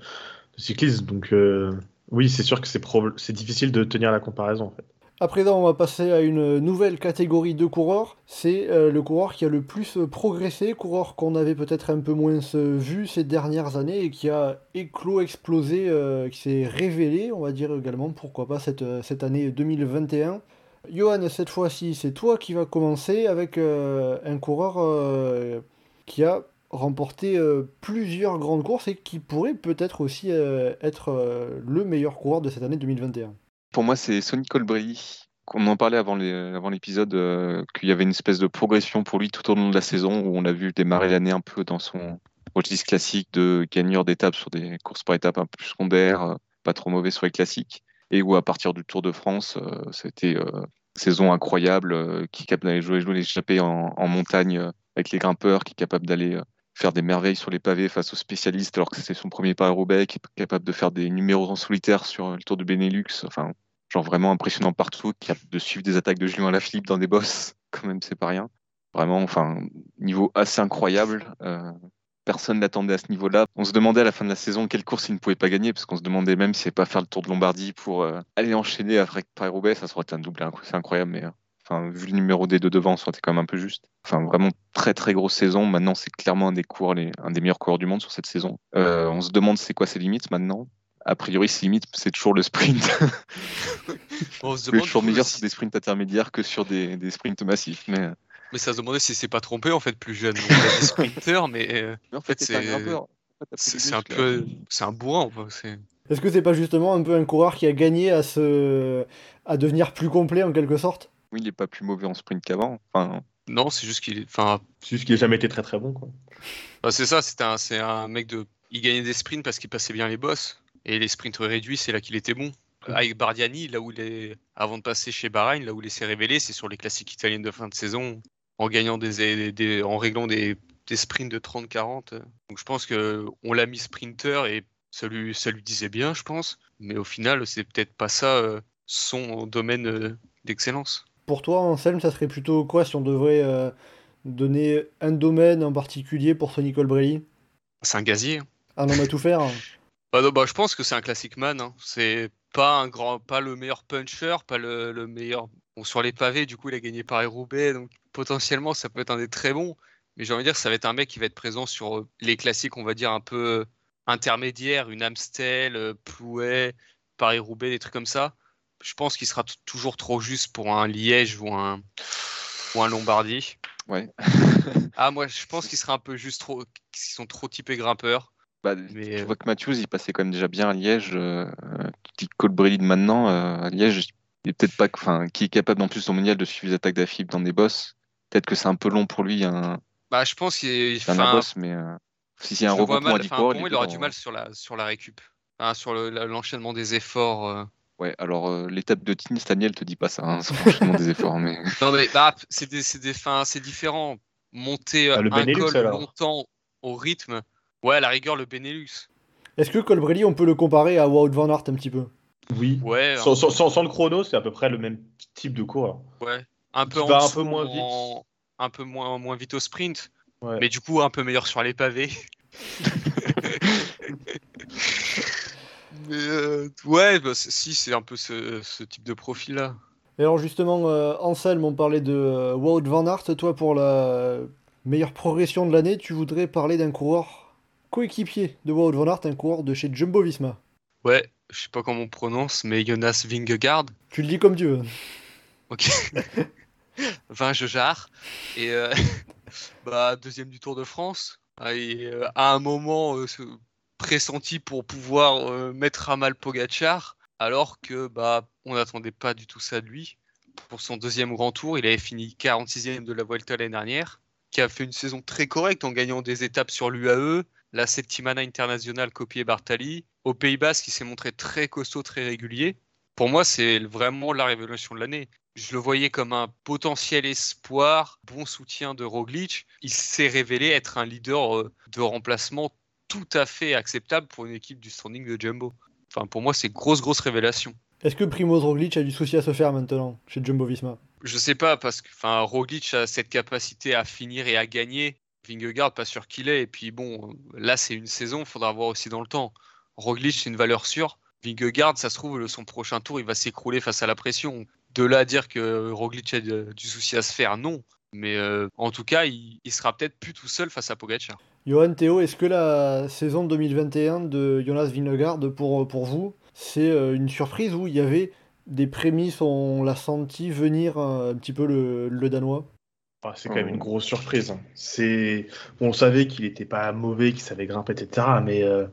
cyclisme. Donc euh, oui, c'est sûr que c'est difficile de tenir la comparaison en fait. À présent, on va passer à une nouvelle catégorie de coureurs. C'est euh, le coureur qui a le plus progressé, coureur qu'on avait peut-être un peu moins euh, vu ces dernières années et qui a éclos, explosé, qui s'est révélé, on va dire également, pourquoi pas cette, cette année 2021. Johan, cette fois-ci, c'est toi qui vas commencer avec euh, un coureur euh, qui a remporté euh, plusieurs grandes courses et qui pourrait peut-être aussi être le meilleur coureur de cette année 2021. Pour moi, c'est Sonny Colbrelli. On en parlait avant l'épisode, qu'il y avait une espèce de progression pour lui tout au long de la saison, où on l'a vu démarrer l'année un peu dans son registre classique de gagneur d'étapes sur des courses par étapes un peu secondaires, pas trop mauvais sur les classiques, et où à partir du Tour de France, euh, c'était euh, saison incroyable, euh, qui est capable d'aller jouer, jouer l'échappée en, en montagne avec les grimpeurs, qui est capable d'aller faire des merveilles sur les pavés face aux spécialistes alors que c'est son premier Paris-Roubaix, qui est capable de faire des numéros en solitaire sur le Tour du Benelux. Enfin, genre vraiment impressionnant partout, capable de suivre des attaques de Julien Alaphilippe dans des bosses, [LAUGHS] quand même, c'est pas rien. Vraiment, enfin, niveau assez incroyable. Personne n'attendait à ce niveau-là. On se demandait à la fin de la saison quelle course il ne pouvait pas gagner, parce qu'on se demandait même s'il ne pas faire le Tour de Lombardie pour euh, aller enchaîner avec Paris-Roubaix. Ça serait été un double, c'est incroyable, mais euh, enfin, vu le numéro des deux devant, ça aurait été quand même un peu juste. Enfin, vraiment très très grosse saison. Maintenant, c'est clairement un des les, un des meilleurs coureurs du monde sur cette saison. Euh, on se demande c'est quoi ses limites maintenant. A priori, ses limites, c'est toujours le sprint. [LAUGHS] On se demande toujours meilleur sur des sprints intermédiaires que sur des, des sprints massifs. Mais, mais ça se demandait si c'est pas trompé en fait plus jeune. On a des sprinters, [LAUGHS] mais euh, mais en fait, fait, c'est un c'est- un peu, c'est un bourrin. quoi, c'est- Est-ce que c'est pas justement un peu un coureur qui a gagné à se à devenir plus complet en quelque sorte? Oui, il n'est pas plus mauvais en sprint qu'avant. Enfin, Non, c'est juste qu'il est. Enfin, C'est juste qu'il n'a jamais été très très bon. Quoi. bah, c'est ça. C'est un, c'est un mec de. Il gagnait des sprints parce qu'il passait bien les bosses. Et les sprints réduits, c'est là qu'il était bon. Avec Bardiani, là où il est, avant de passer chez Bahreïn, là où il s'est révélé, c'est sur les classiques italiennes de fin de saison, en gagnant des, des- des- en réglant des, des sprints de 30-40. Donc je pense que on l'a mis sprinter et ça lui, ça lui disait bien, je pense. Mais au final, c'est peut-être pas ça euh, son domaine euh, d'excellence. Pour toi, Anselme, ça serait plutôt quoi si on devrait euh, donner un domaine en particulier pour Sonny Colbrelli C'est un gazier. hein. Un homme à tout faire [LAUGHS] Bah, non, bah, je pense que c'est un classic man. hein. C'est pas un grand, pas le meilleur puncher, pas le, le meilleur. Bon, sur les pavés, du coup, il a gagné Paris Roubaix, donc potentiellement, ça peut être un des très bons. Mais j'ai envie de dire, ça va être un mec qui va être présent sur euh, les classiques, on va dire un peu euh, intermédiaires, une Amstel, euh, Plouet, Paris Roubaix, des trucs comme ça. Je pense qu'il sera toujours trop juste pour un Liège ou un ou un Lombardie. ouais. [LAUGHS] Ah, moi, je pense qu'il sera un peu juste trop, qu'ils sont trop typés grimpeurs. Bah, Mais, tu vois que Matthews, il passait quand même déjà bien à Liège. Euh, Colbrelli de maintenant, euh, à Liège, il est peut-être pas, enfin, qui est capable en plus au mondial de suivre les attaques d'Afib dans des bosses. Peut-être que c'est un peu long pour lui, un, Bah, je pense qu'il un enfin, boss, mais euh, si c'est un regroupement à 10 enfin, coureurs, pour moi, est il aura du mal sur la, sur la récup. Enfin, sur le- l'enchaînement des efforts. euh. Ouais, alors euh, l'étape de Tignes, Daniel te dit pas ça, hein, c'est franchement des efforts, mais [LAUGHS] Non, mais bah, c'est des, c'est des, enfin, c'est différent. Monter Ah, le un Benelux, col alors. longtemps au rythme. Ouais, à la rigueur, le Benelux. Est-ce que Colbrelli, on peut le comparer à Wout van Aert un petit peu? Oui. Ouais, Sans, sans- sans- sans le chrono, c'est à peu près le même type de coureur. ouais. Un peu en un peu moins en- un peu moins, moins vite au sprint. Ouais. Mais du coup, un peu meilleur sur les pavés. [LAUGHS] mais euh, ouais, bah, si, c'est un peu ce, ce type de profil-là. Et alors justement, euh, Anselme, on parlait de euh, Wout van Aert. Toi, pour la meilleure progression de l'année, tu voudrais parler d'un coureur coéquipier de Wout van Aert, un coureur de chez Jumbo Visma. Ouais, je sais pas comment on prononce, mais Jonas Vingegaard. Tu le dis comme tu veux. Ok. [LAUGHS] [LAUGHS] 20 Jeujard. Et euh, [LAUGHS] bah, deuxième du Tour de France. Ah, Et, euh, à un moment euh, pressenti pour pouvoir mettre à mal Pogachar, alors que bah on n'attendait pas du tout ça de lui. Pour son deuxième grand tour, il avait fini 46e de la Vuelta l'année dernière, qui a fait une saison très correcte en gagnant des étapes sur l'UAE, la Settimana Internationale copiée Bartali, au Pays Basque, qui s'est montré très costaud, très régulier. Pour moi, c'est vraiment la révélation de l'année. Je le voyais comme un potentiel espoir, bon soutien de Roglic. Il s'est révélé être un leader euh, de remplacement tout à fait acceptable pour une équipe du standing de Jumbo. Enfin, pour moi, c'est grosse, grosse révélation. Est-ce que Primoz Roglic a du souci à se faire maintenant chez Jumbo Visma? Je sais pas, parce que enfin, Roglic a cette capacité à finir et à gagner. Vingegaard, pas sûr qu'il est. Et puis bon, là, c'est une saison, il faudra voir aussi dans le temps. Roglic, c'est une valeur sûre. Vingegaard, ça se trouve, son prochain tour, il va s'écrouler face à la pression. De là à dire que Roglic a du souci à se faire, non. Mais euh, en tout cas, il, il sera peut-être plus tout seul face à Pogacar. Johan Théo, est-ce que la saison 2021 de Jonas Vingegaard, pour, pour vous, c'est euh, une surprise où il y avait des prémices, on l'a senti venir euh, un petit peu le, le Danois? Ah, c'est quand même une grosse surprise. hein. C'est, on savait qu'il n'était pas mauvais, qu'il savait grimper, etc. Mais euh,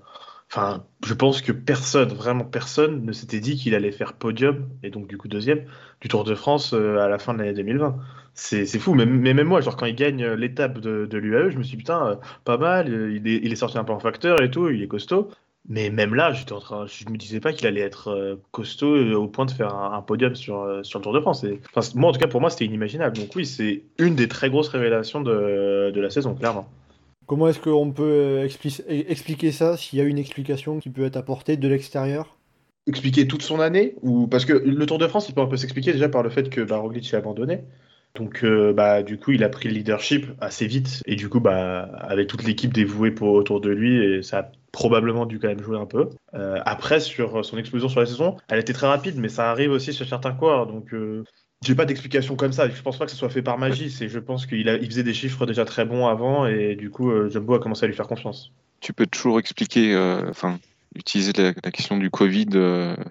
enfin, je pense que personne, vraiment personne, ne s'était dit qu'il allait faire podium et donc du coup deuxième du Tour de France euh, à la fin de l'année 2020. C'est fou. Mais, même moi, genre quand il gagne euh, l'étape de, l'UAE, je me suis dit putain, euh, pas mal. Il est, sorti un peu en facteur et tout, il est costaud. Mais même là, j'étais en train, je me disais pas qu'il allait être costaud au point de faire un, podium sur, sur le Tour de France. enfin, moi, en tout cas, pour moi, c'était inimaginable. Donc oui, c'est une des très grosses révélations de, de la saison, clairement. Comment est-ce qu'on peut expliquer ça, s'il y a une explication qui peut être apportée de l'extérieur? Expliquer toute son année ou Parce que le Tour de France, il peut un peu s'expliquer déjà par le fait que bah, Roglic a abandonné. Donc, bah, du coup, il a pris le leadership assez vite. Et du coup, bah, avec toute l'équipe dévouée pour, autour de lui, et ça a probablement dû quand même jouer un peu. Euh, après, sur son explosion sur la saison, elle était très rapide, mais ça arrive aussi chez certains coureurs. Donc, euh, j'ai pas d'explication comme ça. Je pense pas que ce soit fait par magie. C'est, je pense qu'il il faisait des chiffres déjà très bons avant, et du coup, euh, Jumbo a commencé à lui faire confiance. Tu peux toujours expliquer, enfin, utiliser la, question du Covid.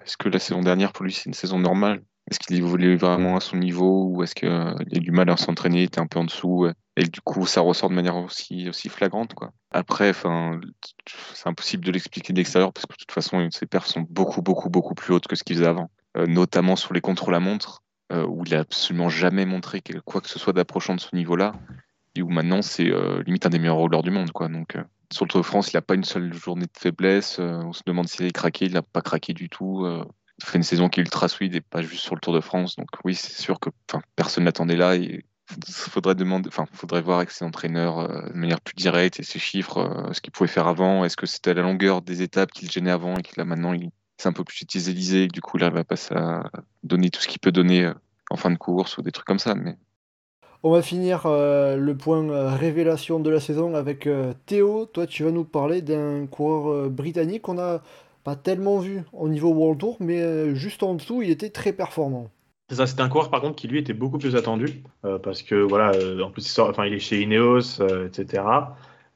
est-ce que la saison dernière, pour lui, c'est une saison normale? Est-ce qu'il voulait vraiment à son niveau, ou est-ce qu'il a du mal à s'entraîner, était un peu en dessous et du coup ça ressort de manière aussi, aussi flagrante. Quoi. Après, c'est impossible de l'expliquer de l'extérieur parce que de toute façon, ses perfs sont beaucoup, beaucoup, beaucoup plus hautes que ce qu'il faisait avant, euh, notamment sur les contrôles à montre, euh, où il a absolument jamais montré quoi que ce soit d'approchant de ce niveau-là, et où maintenant c'est euh, limite un des meilleurs rollers du monde. Quoi. Donc, sur le Tour de France, il n'a pas une seule journée de faiblesse. on se demande s'il a craqué, il n'a pas craqué du tout. il fait une saison qui est ultra sweet et pas juste sur le Tour de France. Donc oui, c'est sûr que personne n'attendait là. Et faudrait demander, enfin, faudrait voir avec ses entraîneurs euh, de manière plus directe et ses chiffres, euh, ce qu'il pouvait faire avant. Est-ce que c'était la longueur des étapes qu'il gênait avant et qu'il a maintenant, il c'est un peu plus utilisé et du coup, il va pas à donner tout ce qu'il peut donner euh, en fin de course ou des trucs comme ça. Mais on va finir le point révélation de la saison avec Théo. Toi, tu vas nous parler d'un coureur britannique qu'on a pas tellement vu au niveau World Tour, mais juste en dessous, il était très performant. C'est ça, c'était un coureur par contre qui lui était beaucoup plus attendu euh, parce que voilà, euh, en plus il, sort, enfin, il est chez Ineos, etc.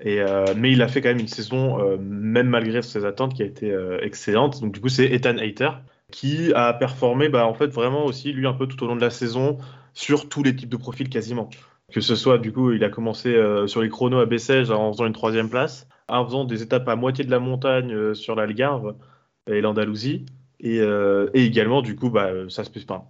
Euh, mais il a fait quand même une saison, même malgré ses attentes, qui a été excellente. Donc du coup, c'est Ethan Hayter qui a performé bah, en fait vraiment aussi lui un peu tout au long de la saison sur tous les types de profils quasiment. Que ce soit du coup, il a commencé sur les chronos à Bessèges en faisant une troisième place, en faisant des étapes à moitié de la montagne sur l'Algarve et l'Andalousie. Euh, et, également, du coup, bah, sa,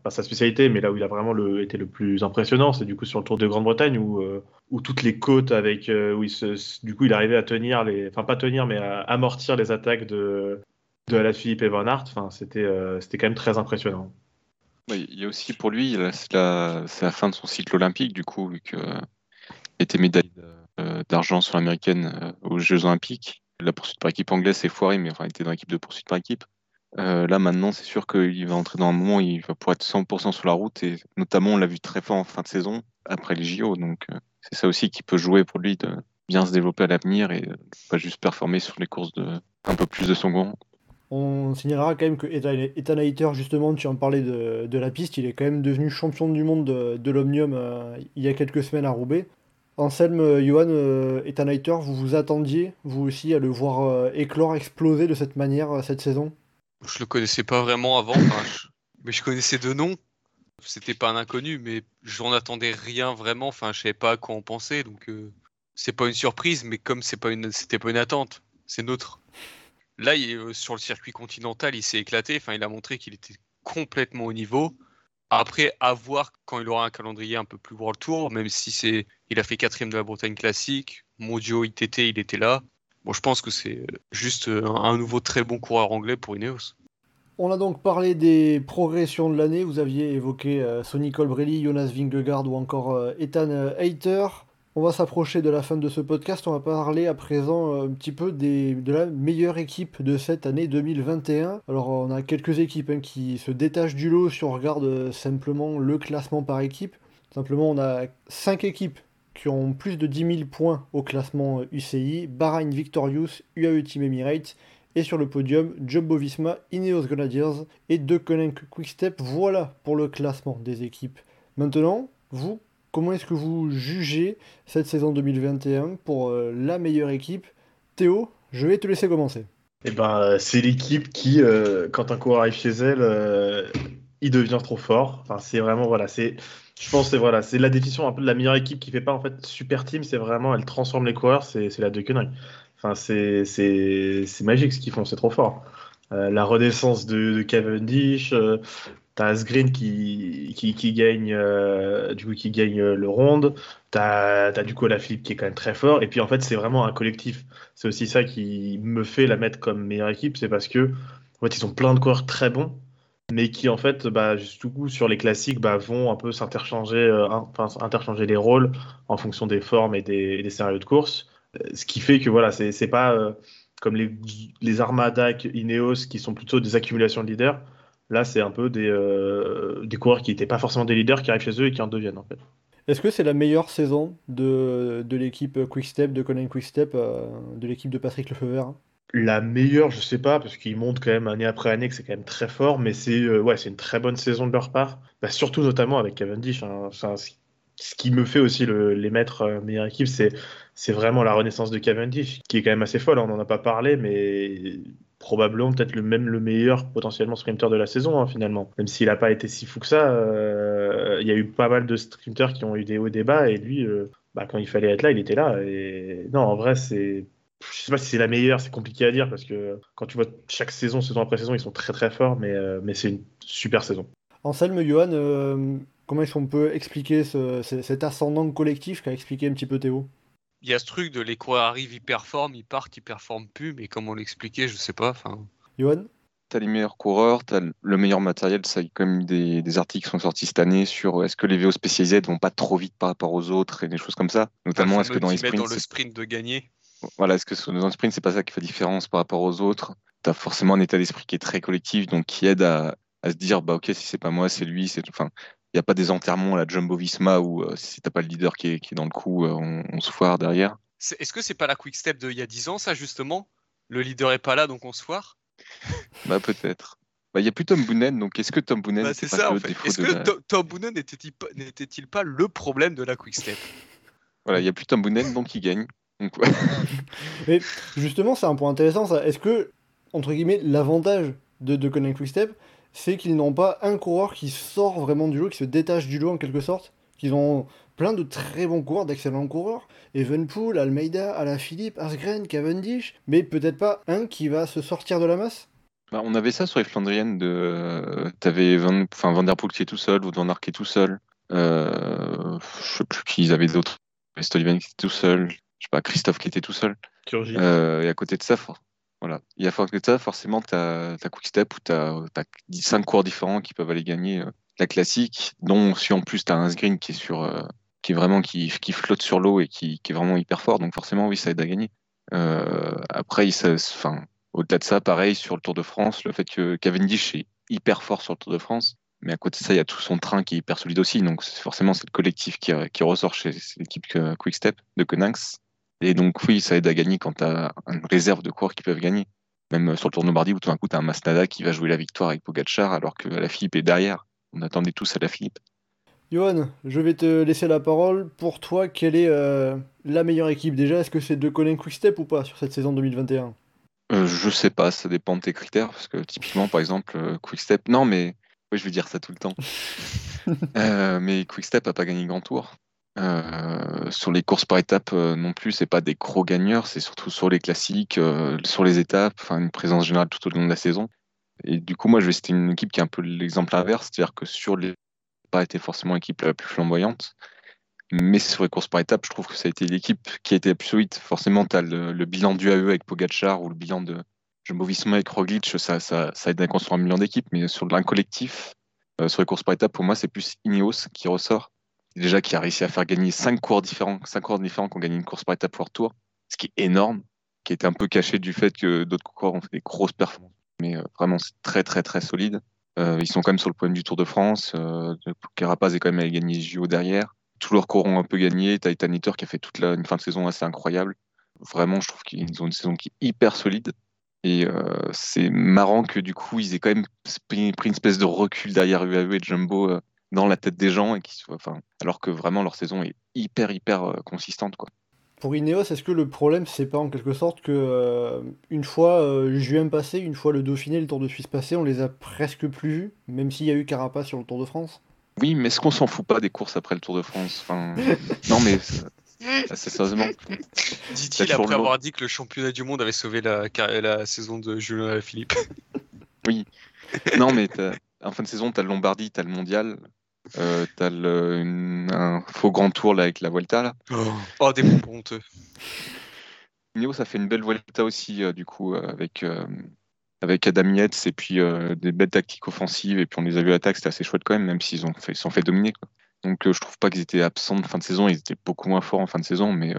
pas sa spécialité, mais là où il a vraiment été le plus impressionnant, c'est du coup sur le Tour de Grande-Bretagne, où, euh, toutes les côtes, avec, euh, où il se, du coup, il arrivait à tenir, les, enfin pas tenir, mais à amortir les attaques de, de Philippe et Van. Enfin, c'était, quand même très impressionnant. il y a aussi pour lui, c'est la, la, fin de son cycle olympique, du coup, vu qu'il était médaillé d'argent sur l'américaine aux Jeux Olympiques. La poursuite par équipe anglaise s'est foirée, mais enfin, il était dans l'équipe de poursuite par équipe. Euh, là maintenant, c'est sûr qu'il va entrer dans un moment où il va pouvoir être 100% sur la route et notamment on l'a vu très fort en fin de saison après les JO. Donc euh, c'est ça aussi qui peut jouer pour lui de bien se développer à l'avenir et pas juste performer sur les courses de un peu plus de son goût. On signalera quand même que Ethan justement, tu en parlais de, la piste, il est quand même devenu champion du monde de, l'Omnium euh, il y a quelques semaines à Roubaix. Anselme, Johan, Ethan Hayter, vous vous attendiez, vous aussi, à le voir éclore, exploser de cette manière cette saison? Je le connaissais pas vraiment avant, mais je connaissais deux noms. C'était pas un inconnu, mais j'en attendais rien vraiment. Enfin, je savais pas à quoi on pensait, donc euh, c'est pas une surprise. Mais comme c'est pas une, c'était pas une attente, c'est neutre. Là, euh, sur le circuit continental, il s'est éclaté. Enfin, il a montré qu'il était complètement au niveau. Après, à voir quand il aura un calendrier un peu plus World Tour, même si c'est, il a fait quatrième de la Bretagne classique, Mondio ITT, il était là. Bon, je pense que c'est juste un nouveau très bon coureur anglais pour Ineos. On a donc parlé des progressions de l'année. Vous aviez évoqué euh, Sonny Colbrelli, Jonas Vingegaard ou encore euh, Ethan euh, Hayter. On va s'approcher de la fin de ce podcast. On va parler à présent un petit peu de la meilleure équipe de cette année 2021. Alors, on a quelques équipes hein, qui se détachent du lot si on regarde simplement le classement par équipe. Simplement, on a 5 équipes qui ont plus de 10 000 points au classement UCI, Bahrain Victorious, UAE Team Emirates, et sur le podium Jumbo Visma, Ineos Grenadiers et De Quick Quickstep. Voilà pour le classement des équipes. Maintenant, vous, comment est-ce que vous jugez cette saison 2021 pour euh, la meilleure équipe? Théo, je vais te laisser commencer. Eh ben, euh, c'est l'équipe qui, euh, quand un coureur arrive chez elle, il devient trop fort. C'est vraiment voilà, c'est je pense c'est voilà, c'est la définition un peu de la meilleure équipe qui fait pas en fait super team, c'est vraiment elle transforme les coureurs, c'est la de Enfin, c'est magique ce qu'ils font, c'est trop fort. Euh, la renaissance de, Cavendish, euh, T'as Asgreen qui, qui, qui gagne, euh, du coup, qui gagne euh, le ronde. T'as as du coup la Philippe qui est quand même très fort. Et puis en fait, c'est vraiment un collectif. C'est aussi ça qui me fait la mettre comme meilleure équipe. C'est parce que en fait, ils ont plein de coureurs très bons, mais qui en fait, bah, juste coup, sur les classiques, bah, vont un peu s'interchanger, euh, interchanger les rôles en fonction des formes et des, des scénarios de course. Ce qui fait que voilà, c'est pas comme les, les Armada Ineos qui sont plutôt des accumulations de leaders. Là, c'est un peu des, euh, coureurs qui n'étaient pas forcément des leaders qui arrivent chez eux et qui en deviennent en fait. Est-ce que c'est la meilleure saison de, de l'équipe Quickstep, de Colin Quickstep, euh, de l'équipe de Patrick Lefebvre? La meilleure, je sais pas, parce qu'ils montrent quand même année après année que c'est quand même très fort, mais c'est euh, ouais, c'est une très bonne saison de leur part. Bah, surtout notamment avec Cavendish. Hein. ce qui me fait aussi les mettre meilleure équipe, c'est c'est vraiment la renaissance de Cavendish, qui est quand même assez folle. Hein. On n'en a pas parlé, mais probablement peut-être le même le meilleur potentiellement sprinter de la saison hein, finalement. Même s'il n'a pas été si fou que ça, euh, il y a eu pas mal de sprinters qui ont eu des hauts et des bas et lui, euh, bah, quand il fallait être là, il était là. Et non, en vrai, c'est je sais pas si c'est la meilleure, c'est compliqué à dire parce que quand tu vois chaque saison, saison après saison, ils sont très très forts, mais, euh, mais c'est une super saison. Anselme, Johan, comment est-ce qu'on peut expliquer cet ascendant collectif qu'a expliqué un petit peu Théo? Il y a ce truc de les coureurs arrivent, ils performent, ils partent, ils performent plus, mais comme on l'expliquait, je sais pas. Enfin. Johan? T'as les meilleurs coureurs, t'as le meilleur matériel. Ça, même des, des, articles qui sont sortis cette année sur est-ce que les VO spécialisés vont pas trop vite par rapport aux autres et des choses comme ça. Notamment, est-ce que dans les sprints. dans le sprint de gagner. Voilà, est-ce que dans le sprint, c'est pas ça qui fait différence par rapport aux autres? T'as forcément un état d'esprit qui est très collectif, donc qui aide à, à se dire bah ok, si c'est pas moi, c'est lui. c'est Enfin, il n'y a pas des enterrements à la Jumbo Visma où euh, si t'as pas le leader qui est, qui est dans le coup, euh, on, on, se foire derrière? Est-ce que c'est pas la quick step d'il y a 10 ans, ça, justement? Le leader est pas là, donc on se foire? [LAUGHS] Bah, peut-être. Bah, il n'y a plus Tom Boonen, donc est-ce que Tom Boonen. Bah, c'est ça, en fait. Est-ce que Tom Boonen n'était-il pas, le problème de la quick step? Voilà, il n'y a plus Tom Boonen, donc il gagne. [LAUGHS] Donc, Mais justement, c'est un point intéressant, ça. Est-ce que, entre guillemets, l'avantage de, de Conan Quickstep, c'est qu'ils n'ont pas un coureur qui sort vraiment du lot, qui se détache du lot en quelque sorte? Qu'ils ont plein de très bons coureurs, d'excellents coureurs. Evenpool, Almeida, Alaphilippe, Asgren, Cavendish, mais peut-être pas un qui va se sortir de la masse? Bah, On avait ça sur les Flandriennes. De... T'avais Van... Enfin, Van Der Poel qui est tout seul, Wout Van Aert qui est tout seul. Euh... Je sais plus qui ils avaient d'autres. Stoliven qui était tout seul. Je sais pas, Christophe qui était tout seul. Euh, et à côté de ça, for... voilà. Côté de ça, forcément, tu as, as Quick Step où tu as, as 5 cours différents qui peuvent aller gagner euh, la classique, dont si en plus tu as un Green qui est sur euh, qui est vraiment qui, qui flotte sur l'eau et qui, qui, est vraiment hyper fort. Donc forcément, oui, ça aide à gagner. Après, enfin, au-delà de ça, pareil sur le Tour de France, le fait que Cavendish est hyper fort sur le Tour de France, mais à côté de ça, il y a tout son train qui est hyper solide aussi. Donc forcément, c'est le collectif qui, qui ressort chez l'équipe Quick Step de Koninx. Et donc oui, ça aide à gagner quand tu as une réserve de coureurs qui peuvent gagner. Même sur le Tour de Lombardie où tout d'un coup, tu as un Masnada qui va jouer la victoire avec Pogacar alors que la Philippe est derrière. On attendait tous à la Philippe. Johan, je vais te laisser la parole. Pour toi, quelle est euh, la meilleure équipe déjà? Est-ce que c'est de Colin Quickstep ou pas sur cette saison 2021 euh, Je sais pas, ça dépend de tes critères. Parce que typiquement, par exemple, euh, Quickstep. Non, mais. Oui, je vais dire ça tout le temps. [LAUGHS] euh, mais Quickstep a pas gagné grand tour. Euh, sur les courses par étapes non plus, c'est pas des gros gagneurs, c'est surtout sur les classiques, sur les étapes, une présence générale tout au long de la saison. Et du coup, moi, je vais citer une équipe qui est un peu l'exemple inverse, c'est-à-dire que sur les pas été forcément l'équipe la plus flamboyante. Mais sur les courses par étapes, je trouve que ça a été l'équipe qui a été la plus solide. Forcément, tu as le, bilan du AE avec Pogachar ou le bilan de Jumbo-Visma avec Roglic, ça, ça, ça aide à construire un million d'équipes. Mais sur l'un collectif, euh, sur les courses par étapes, pour moi, c'est plus Ineos qui ressort. Déjà, qui a réussi à faire gagner 5 coureurs différents, 5 coureurs différents qui ont gagné une course par étape pour tour, ce qui est énorme, qui était un peu caché du fait que d'autres coureurs ont fait des grosses performances. Mais euh, vraiment, c'est très, très, très solide. Euh, ils sont quand même sur le point du Tour de France. Euh, Carapaz est quand même allé gagner JO derrière. Tous leurs courants ont un peu gagné. Titan Eater qui a fait toute la, une fin de saison assez incroyable. Vraiment, je trouve qu'ils ont une saison qui est hyper solide. Et c'est marrant que du coup, ils aient quand même pris, une espèce de recul derrière UAE et Jumbo dans la tête des gens, et qui, enfin, alors que vraiment leur saison est hyper, hyper euh, consistante. Quoi. Pour Ineos, est-ce que le problème, c'est pas en quelque sorte que euh, une fois euh, juin passé, une fois le Dauphiné, le Tour de Suisse passé, on les a presque plus vus, même s'il y a eu Carapace sur le Tour de France? Oui, mais est-ce qu'on s'en fout pas des courses après le Tour de France? Enfin... [LAUGHS] Non, mais assez sérieusement. Dit-il après avoir dit que le championnat du monde avait sauvé la, la saison de Julien Philippe. oui. Non, mais en fin de saison, tu as le Lombardie, tu as le Mondial, euh, tu as le, une- un faux grand tour là, avec la Vuelta. Là. Oh, des bons honteux. Nio, ça fait une belle Vuelta aussi, euh, du coup, euh, avec, avec Adam Yates et puis des belles tactiques offensives. Et puis on les a vus à l'attaque, c'était assez chouette quand même, même s'ils ont fait, sont fait dominer. Quoi. Donc je trouve pas qu'ils étaient absents de fin de saison, ils étaient beaucoup moins forts en fin de saison, mais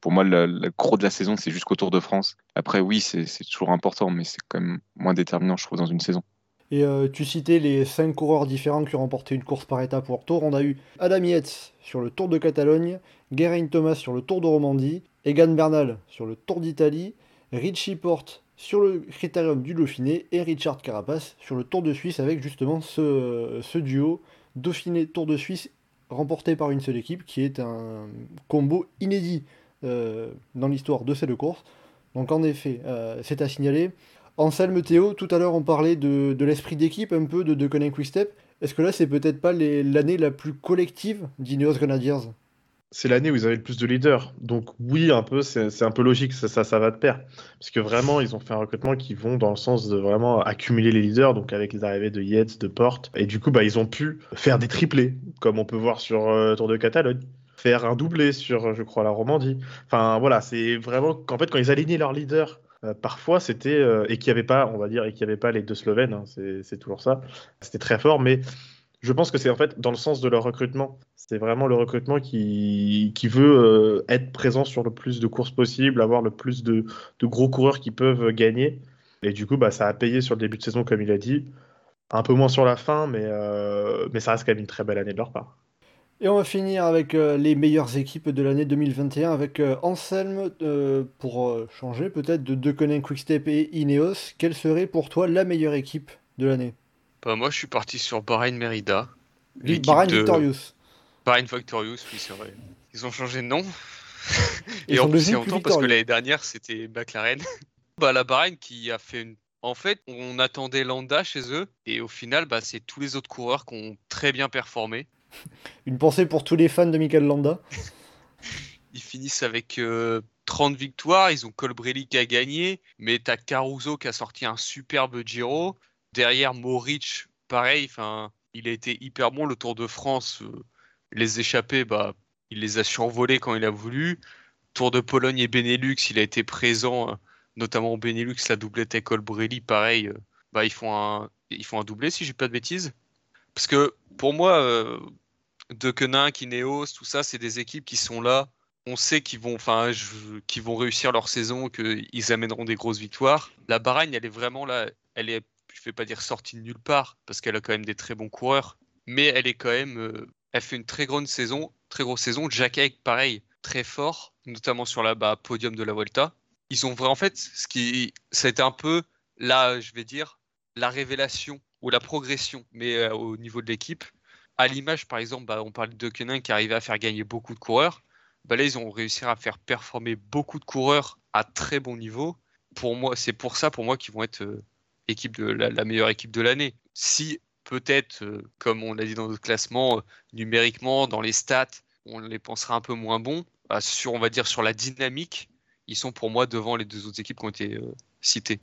pour moi, le, le gros de la saison, c'est jusqu'au Tour de France. Après, oui, c'est toujours important, mais c'est quand même moins déterminant, je trouve, dans une saison. Et euh, tu citais les cinq coureurs différents qui ont remporté une course par étape pour Tour. On a eu Adam Yates sur le Tour de Catalogne, Geraint Thomas sur le Tour de Romandie, Egan Bernal sur le Tour d'Italie, Richie Porte sur le Critérium du Dauphiné et Richard Carapace sur le Tour de Suisse avec justement ce, ce duo Dauphiné-Tour de Suisse remporté par une seule équipe qui est un combo inédit euh, dans l'histoire de ces deux courses. Donc en effet, euh, c'est à signaler. Anselme Théo, tout à l'heure on parlait de, de l'esprit d'équipe un peu de, de Conan Quickstep. Est-ce que là c'est peut-être pas l'année la plus collective d'Ineos Grenadiers? C'est l'année où ils avaient le plus de leaders. Donc oui, un peu, c'est un peu logique, ça, ça, va de pair. Parce que vraiment, ils ont fait un recrutement qui vont dans le sens de vraiment accumuler les leaders, donc avec les arrivées de Yates, de Porte. Et du coup, bah, ils ont pu faire des triplés, comme on peut voir sur euh, Tour de Catalogne. Faire un doublé sur, je crois, la Romandie. Enfin voilà, c'est vraiment qu'en fait, quand ils alignaient leurs leaders, euh, parfois c'était. euh, et qu'il n'y avait pas, on va dire, et qu'il n'y avait pas les deux Slovènes, hein, c'est toujours ça. C'était très fort, mais je pense que c'est en fait dans le sens de leur recrutement. C'est vraiment le recrutement qui, qui veut euh, être présent sur le plus de courses possible, avoir le plus de, gros coureurs qui peuvent gagner. Et du coup, bah, ça a payé sur le début de saison, comme il a dit. Un peu moins sur la fin, mais, mais ça reste quand même une très belle année de leur part. Et on va finir avec euh, les meilleures équipes de l'année 2021 avec euh, Anselme euh, pour changer peut-être de Deconen Quickstep et Ineos. Quelle serait pour toi la meilleure équipe de l'année? Bah, moi, je suis parti sur Bahrain Merida. Bahrain de- Victorious. Bahrain Victorious, oui, c'est vrai. Ils ont changé de nom. Et en plus, c'est longtemps parce que l'année dernière, c'était McLaren. [LAUGHS] bah, la Bahreïn qui a fait une. En fait, on attendait Landa chez eux. Et au final, bah, c'est tous les autres coureurs qui ont très bien performé. [LAUGHS] Une pensée pour tous les fans de Michael Landa. Ils finissent avec euh, 30 victoires. Ils ont Colbrelli qui a gagné. Mais t'as Caruso qui a sorti un superbe Giro. Derrière, Moric, pareil. Il a été hyper bon. Le Tour de France, euh, les échappés, bah, il les a survolés quand il a voulu. Tour de Pologne et Benelux, il a été présent, euh, notamment au Benelux, la doublette Colbrelli, pareil. euh, bah, ils, font un, ils font un doublé, si j'ai pas de bêtises. Parce que pour moi, euh, De Koenig, Ineos, tout ça, c'est des équipes qui sont là. On sait qu'ils vont, qu'ils vont réussir leur saison, qu'ils amèneront des grosses victoires. La Bahreïn, elle est vraiment là. Elle est, je vais pas dire sortie de nulle part, parce qu'elle a quand même des très bons coureurs. Mais elle est quand même, euh, elle fait une très grande saison, très grosse saison. Jack Haig, pareil, très fort, notamment sur la bah, podium de la Vuelta. Ils ont en fait, ce qui, été un peu là, je vais dire, la révélation ou la progression, mais euh, au niveau de l'équipe. À l'image, par exemple, bah, on parle de Kenin qui arrivait à faire gagner beaucoup de coureurs. Bah, là, ils ont réussi à faire performer beaucoup de coureurs à très bon niveau. Pour moi, c'est pour ça, pour moi, qu'ils vont être euh, la, meilleure équipe de l'année. Si peut-être, euh, comme on l'a dit dans notre classement, euh, numériquement, dans les stats, on les pensera un peu moins bons. Bah, sur, on va dire, sur la dynamique, ils sont pour moi devant les deux autres équipes qui ont été citées.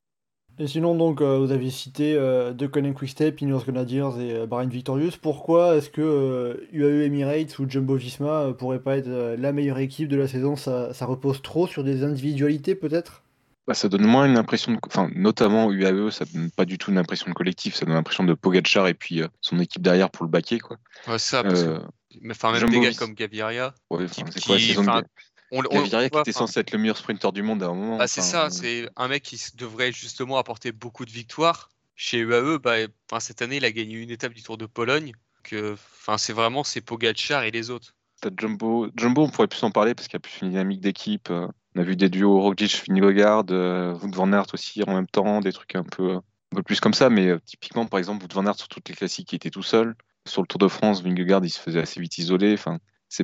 Et sinon, donc, euh, vous avez cité euh, De Conan Quickstep, Ineos Grenadiers et euh, Bahrain Victorious. Pourquoi est-ce que euh, UAE Emirates ou Jumbo Visma euh, pourrait pas être euh, la meilleure équipe de la saison? Ça, ça repose trop sur des individualités, peut-être? Bah, ça donne moins une impression de. Enfin, notamment UAE, ça donne pas du tout une impression de collectif, ça donne l'impression de Pogacar et puis euh, son équipe derrière pour le baquer, quoi. Ouais, ça, parce Euh, que, mais, enfin, même Jumbo des gars Vis- comme Gaviria. ouais, qui- enfin, c'est qui- quoi la saison de On, on- Gaviria qui était censé être le meilleur sprinter du monde à un moment. Bah, c'est ça, c'est un mec qui devrait justement apporter beaucoup de victoires. Chez UAE, bah, enfin, cette année, il a gagné une étape du Tour de Pologne. Que, enfin, c'est vraiment c'est Pogacar et les autres. T'as Jumbo. Jumbo, on pourrait plus en parler parce qu'il y a plus une dynamique d'équipe. euh, On a vu des duos Roglic, Vingegaard, euh, Wout van Aert aussi en même temps, des trucs un peu, un peu plus comme ça. Mais euh, typiquement, par exemple, Wout van Aert sur toutes les classiques, il était tout seul. Sur le Tour de France, Vingegaard, il se faisait assez vite isoler. Enfin,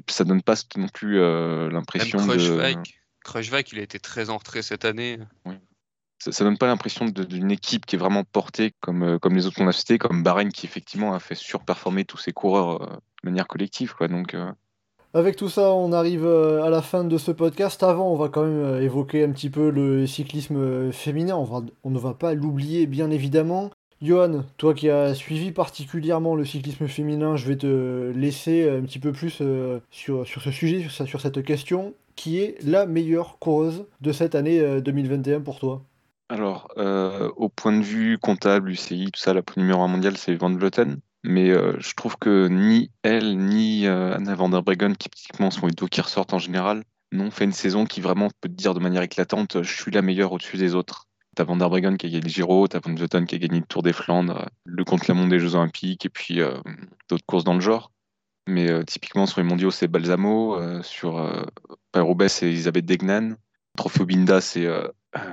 ça donne pas non plus euh, l'impression de. Il a été très en retrait cette année. Ça, ça donne pas l'impression d'une équipe qui est vraiment portée comme, euh, comme les autres qu'on a cités, comme Bahreïn qui effectivement a fait surperformer tous ses coureurs euh, de manière collective. Quoi. Donc, euh, Avec tout ça, on arrive à la fin de ce podcast. Avant, on va quand même évoquer un petit peu le cyclisme féminin. On, va- on ne va pas l'oublier, bien évidemment. Johan, toi qui as suivi particulièrement le cyclisme féminin, je vais te laisser un petit peu plus euh, sur, ce sujet, sur, cette question. Qui est la meilleure coureuse de cette année 2021 pour toi? Alors, euh, au point de vue comptable, UCI, tout ça, la numéro 1 mondiale, c'est Van Vleuten. Mais euh, je trouve que ni elle, ni Anna van der Breggen, qui typiquement sont les deux qui ressortent en général, n'ont fait une saison qui vraiment peut te dire de manière éclatante, je suis la meilleure au-dessus des autres. T'as Van der Breggen qui a gagné le Giro, t'as Van Vleuten qui a gagné le Tour des Flandres, le contre-la-montre des Jeux Olympiques et puis euh, d'autres courses dans le genre. Mais euh, typiquement sur les mondiaux, c'est Balsamo, euh, sur Paris-Roubaix, c'est Elisabeth Degnan, Trophée Obinda, c'est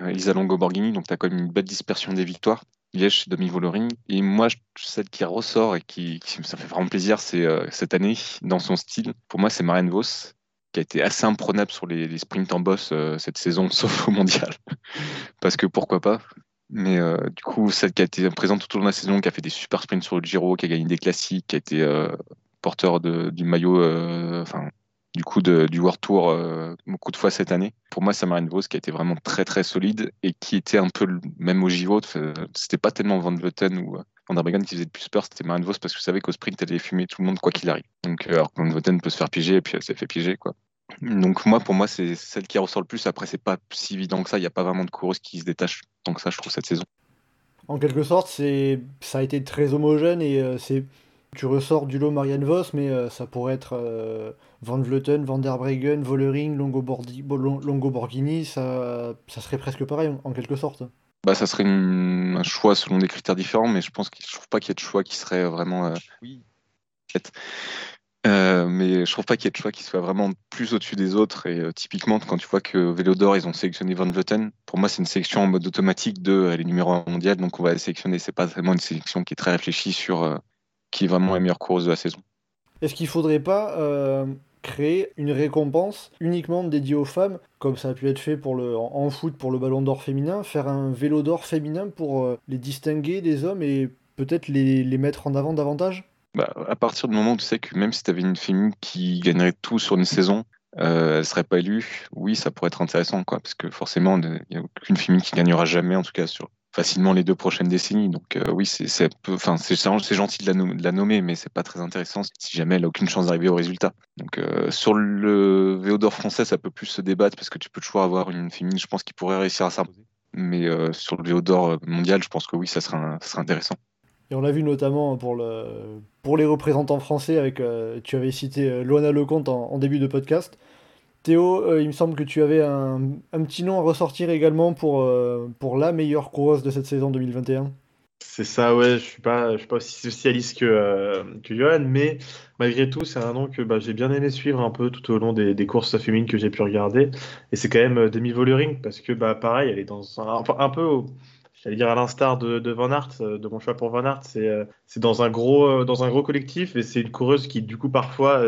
Elisa Longo-Borghini, donc t'as quand même une belle dispersion des victoires. Liège, c'est Demi Voloring. Et moi, celle qui ressort et qui, ça fait vraiment plaisir, c'est cette année, dans son style. Pour moi, c'est Marianne Vos qui a été assez imprenable sur les, sprints en boss euh, cette saison, [LAUGHS] sauf au mondial. Parce que pourquoi pas mais euh, du coup, celle qui a été présente tout au long de la saison, qui a fait des super sprints sur le Giro, qui a gagné des classiques, qui a été euh, porteur du maillot, enfin, du coup, du World Tour beaucoup de fois cette année. Pour moi, c'est Marine Vos qui a été vraiment très très solide et qui était un peu, même au Giro, c'était pas tellement Van Vleuten ou Van qui faisait le plus peur, c'était Marine Vos parce que vous savez qu'au sprint, elle allait fumer tout le monde quoi qu'il arrive. Donc, alors que Van Vleuten peut se faire piger et puis elle s'est fait piger, quoi. Donc moi, pour moi, c'est celle qui ressort le plus. Après, c'est pas si évident que ça. Il n'y a pas vraiment de coureuse qui se détache tant que ça, je trouve, cette saison. En quelque sorte, c'est ça a été très homogène et euh, c'est tu ressors du lot Marianne Vos, mais euh, ça pourrait être euh, Van Vleuten, Van der Breggen, Vollering, Longo, Borghini, ça, ça serait presque pareil en, quelque sorte. Bah, ça serait un choix selon des critères différents, mais je pense que je trouve pas qu'il y ait de choix qui serait vraiment. oui. Euh, mais je trouve pas qu'il y ait de choix qui soit vraiment plus au-dessus des autres. Et euh, typiquement, quand tu vois que Vélodor, ils ont sélectionné Van Vleuten, pour moi, c'est une sélection en mode automatique de elle est numéro 1 mondial, donc on va la sélectionner. C'est pas vraiment une sélection qui est très réfléchie sur euh, qui est vraiment la meilleure course de la saison. Est-ce qu'il faudrait pas créer une récompense uniquement dédiée aux femmes, comme ça a pu être fait pour le, en foot pour le ballon d'or féminin, faire un vélo d'or féminin pour les distinguer des hommes et peut-être les, les mettre en avant davantage? Bah, à partir du moment où tu sais que même si tu avais une féminine qui gagnerait tout sur une saison, euh, elle serait pas élue, oui, ça pourrait être intéressant, quoi, parce que forcément, il n'y a aucune féminine qui gagnera jamais, en tout cas facilement les deux prochaines décennies. Donc euh, oui, c'est enfin c'est gentil de la, de la, nommer, mais c'est pas très intéressant si jamais elle a aucune chance d'arriver au résultat. Donc euh, sur le Véodor français, ça peut plus se débattre parce que tu peux toujours avoir une féminine, je pense, qui pourrait réussir à s'imposer. Mais euh, sur le Véodor mondial, je pense que oui, ça serait intéressant. Et on l'a vu notamment pour, le, pour les représentants français, avec, euh, tu avais cité euh, Loana Lecomte en, début de podcast. Théo, euh, il me semble que tu avais un, un, petit nom à ressortir également pour, pour la meilleure coureuse de cette saison 2021. C'est ça, ouais, je suis pas, suis pas aussi spécialiste que, que Johan, mais malgré tout, c'est un nom que bah, j'ai bien aimé suivre un peu tout au long des, des courses féminines que j'ai pu regarder. Et c'est quand même Demi Vollering, parce que bah, pareil, elle est dans un, un peu j'allais dire à l'instar de, Van Aert, euh, de mon choix pour Van Aert, c'est euh, c'est dans un gros euh, dans un gros collectif et c'est une coureuse qui du coup parfois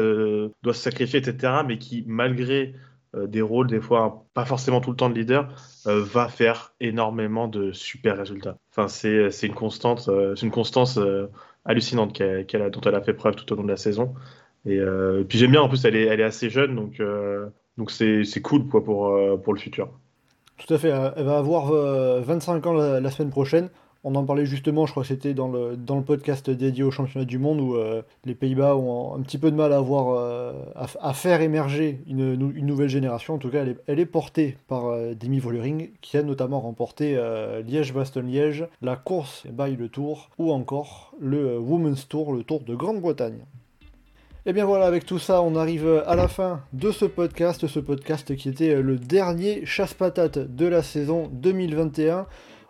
doit se sacrifier etc. Mais qui malgré des rôles des fois pas forcément tout le temps de leader va faire énormément de super résultats. Enfin c'est une constante c'est une constance hallucinante dont elle a fait preuve tout au long de la saison. Et puis j'aime bien en plus elle est assez jeune donc c'est cool pour le futur. Tout à fait, euh, elle va avoir 25 euh, ans la, semaine prochaine. On en parlait justement, je crois que c'était dans le, dans le podcast dédié au championnat du monde où euh, les Pays-Bas ont un petit peu de mal à, à, faire émerger une, nouvelle génération. En tout cas, elle est, elle est portée par Demi Vollering qui a notamment remporté Liège-Bastogne-Liège, la course by le Tour ou encore le Women's Tour, le Tour de Grande-Bretagne. Et eh bien voilà, avec tout ça, on arrive à la fin de ce podcast, ce podcast qui était le dernier chasse-patate de la saison 2021.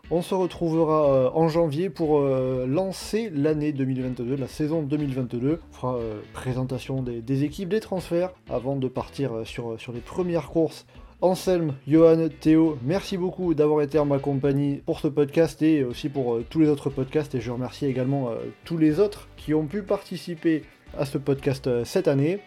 On se retrouvera euh, en janvier pour euh, lancer l'année 2022, la saison 2022. On fera euh, présentation des, équipes, des transferts, avant de partir sur, sur les premières courses. Anselme, Johan, Théo, merci beaucoup d'avoir été en ma compagnie pour ce podcast et aussi pour tous les autres podcasts. Et je remercie également tous les autres qui ont pu participer à ce podcast euh, cette année.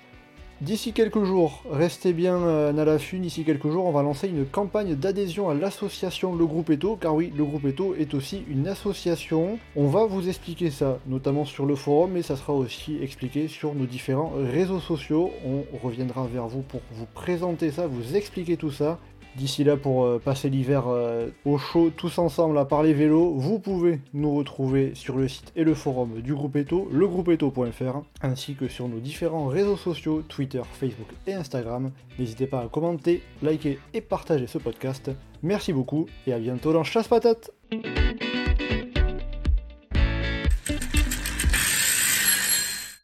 D'ici quelques jours, restez bien euh, à l'affût, d'ici quelques jours, on va lancer une campagne d'adhésion à l'association Le Groupe Eto, car oui, Le Groupe Eto est aussi une association. On va vous expliquer ça, notamment sur le forum, mais ça sera aussi expliqué sur nos différents réseaux sociaux. On reviendra vers vous pour vous présenter ça, vous expliquer tout ça, D'ici là, pour euh, passer l'hiver euh, au chaud tous ensemble à parler vélo, vous pouvez nous retrouver sur le site et le forum du groupe Eto, legroupeeto.fr, ainsi que sur nos différents réseaux sociaux, Twitter, Facebook et Instagram. N'hésitez pas à commenter, liker et partager ce podcast. Merci beaucoup et à bientôt dans Chasse Patate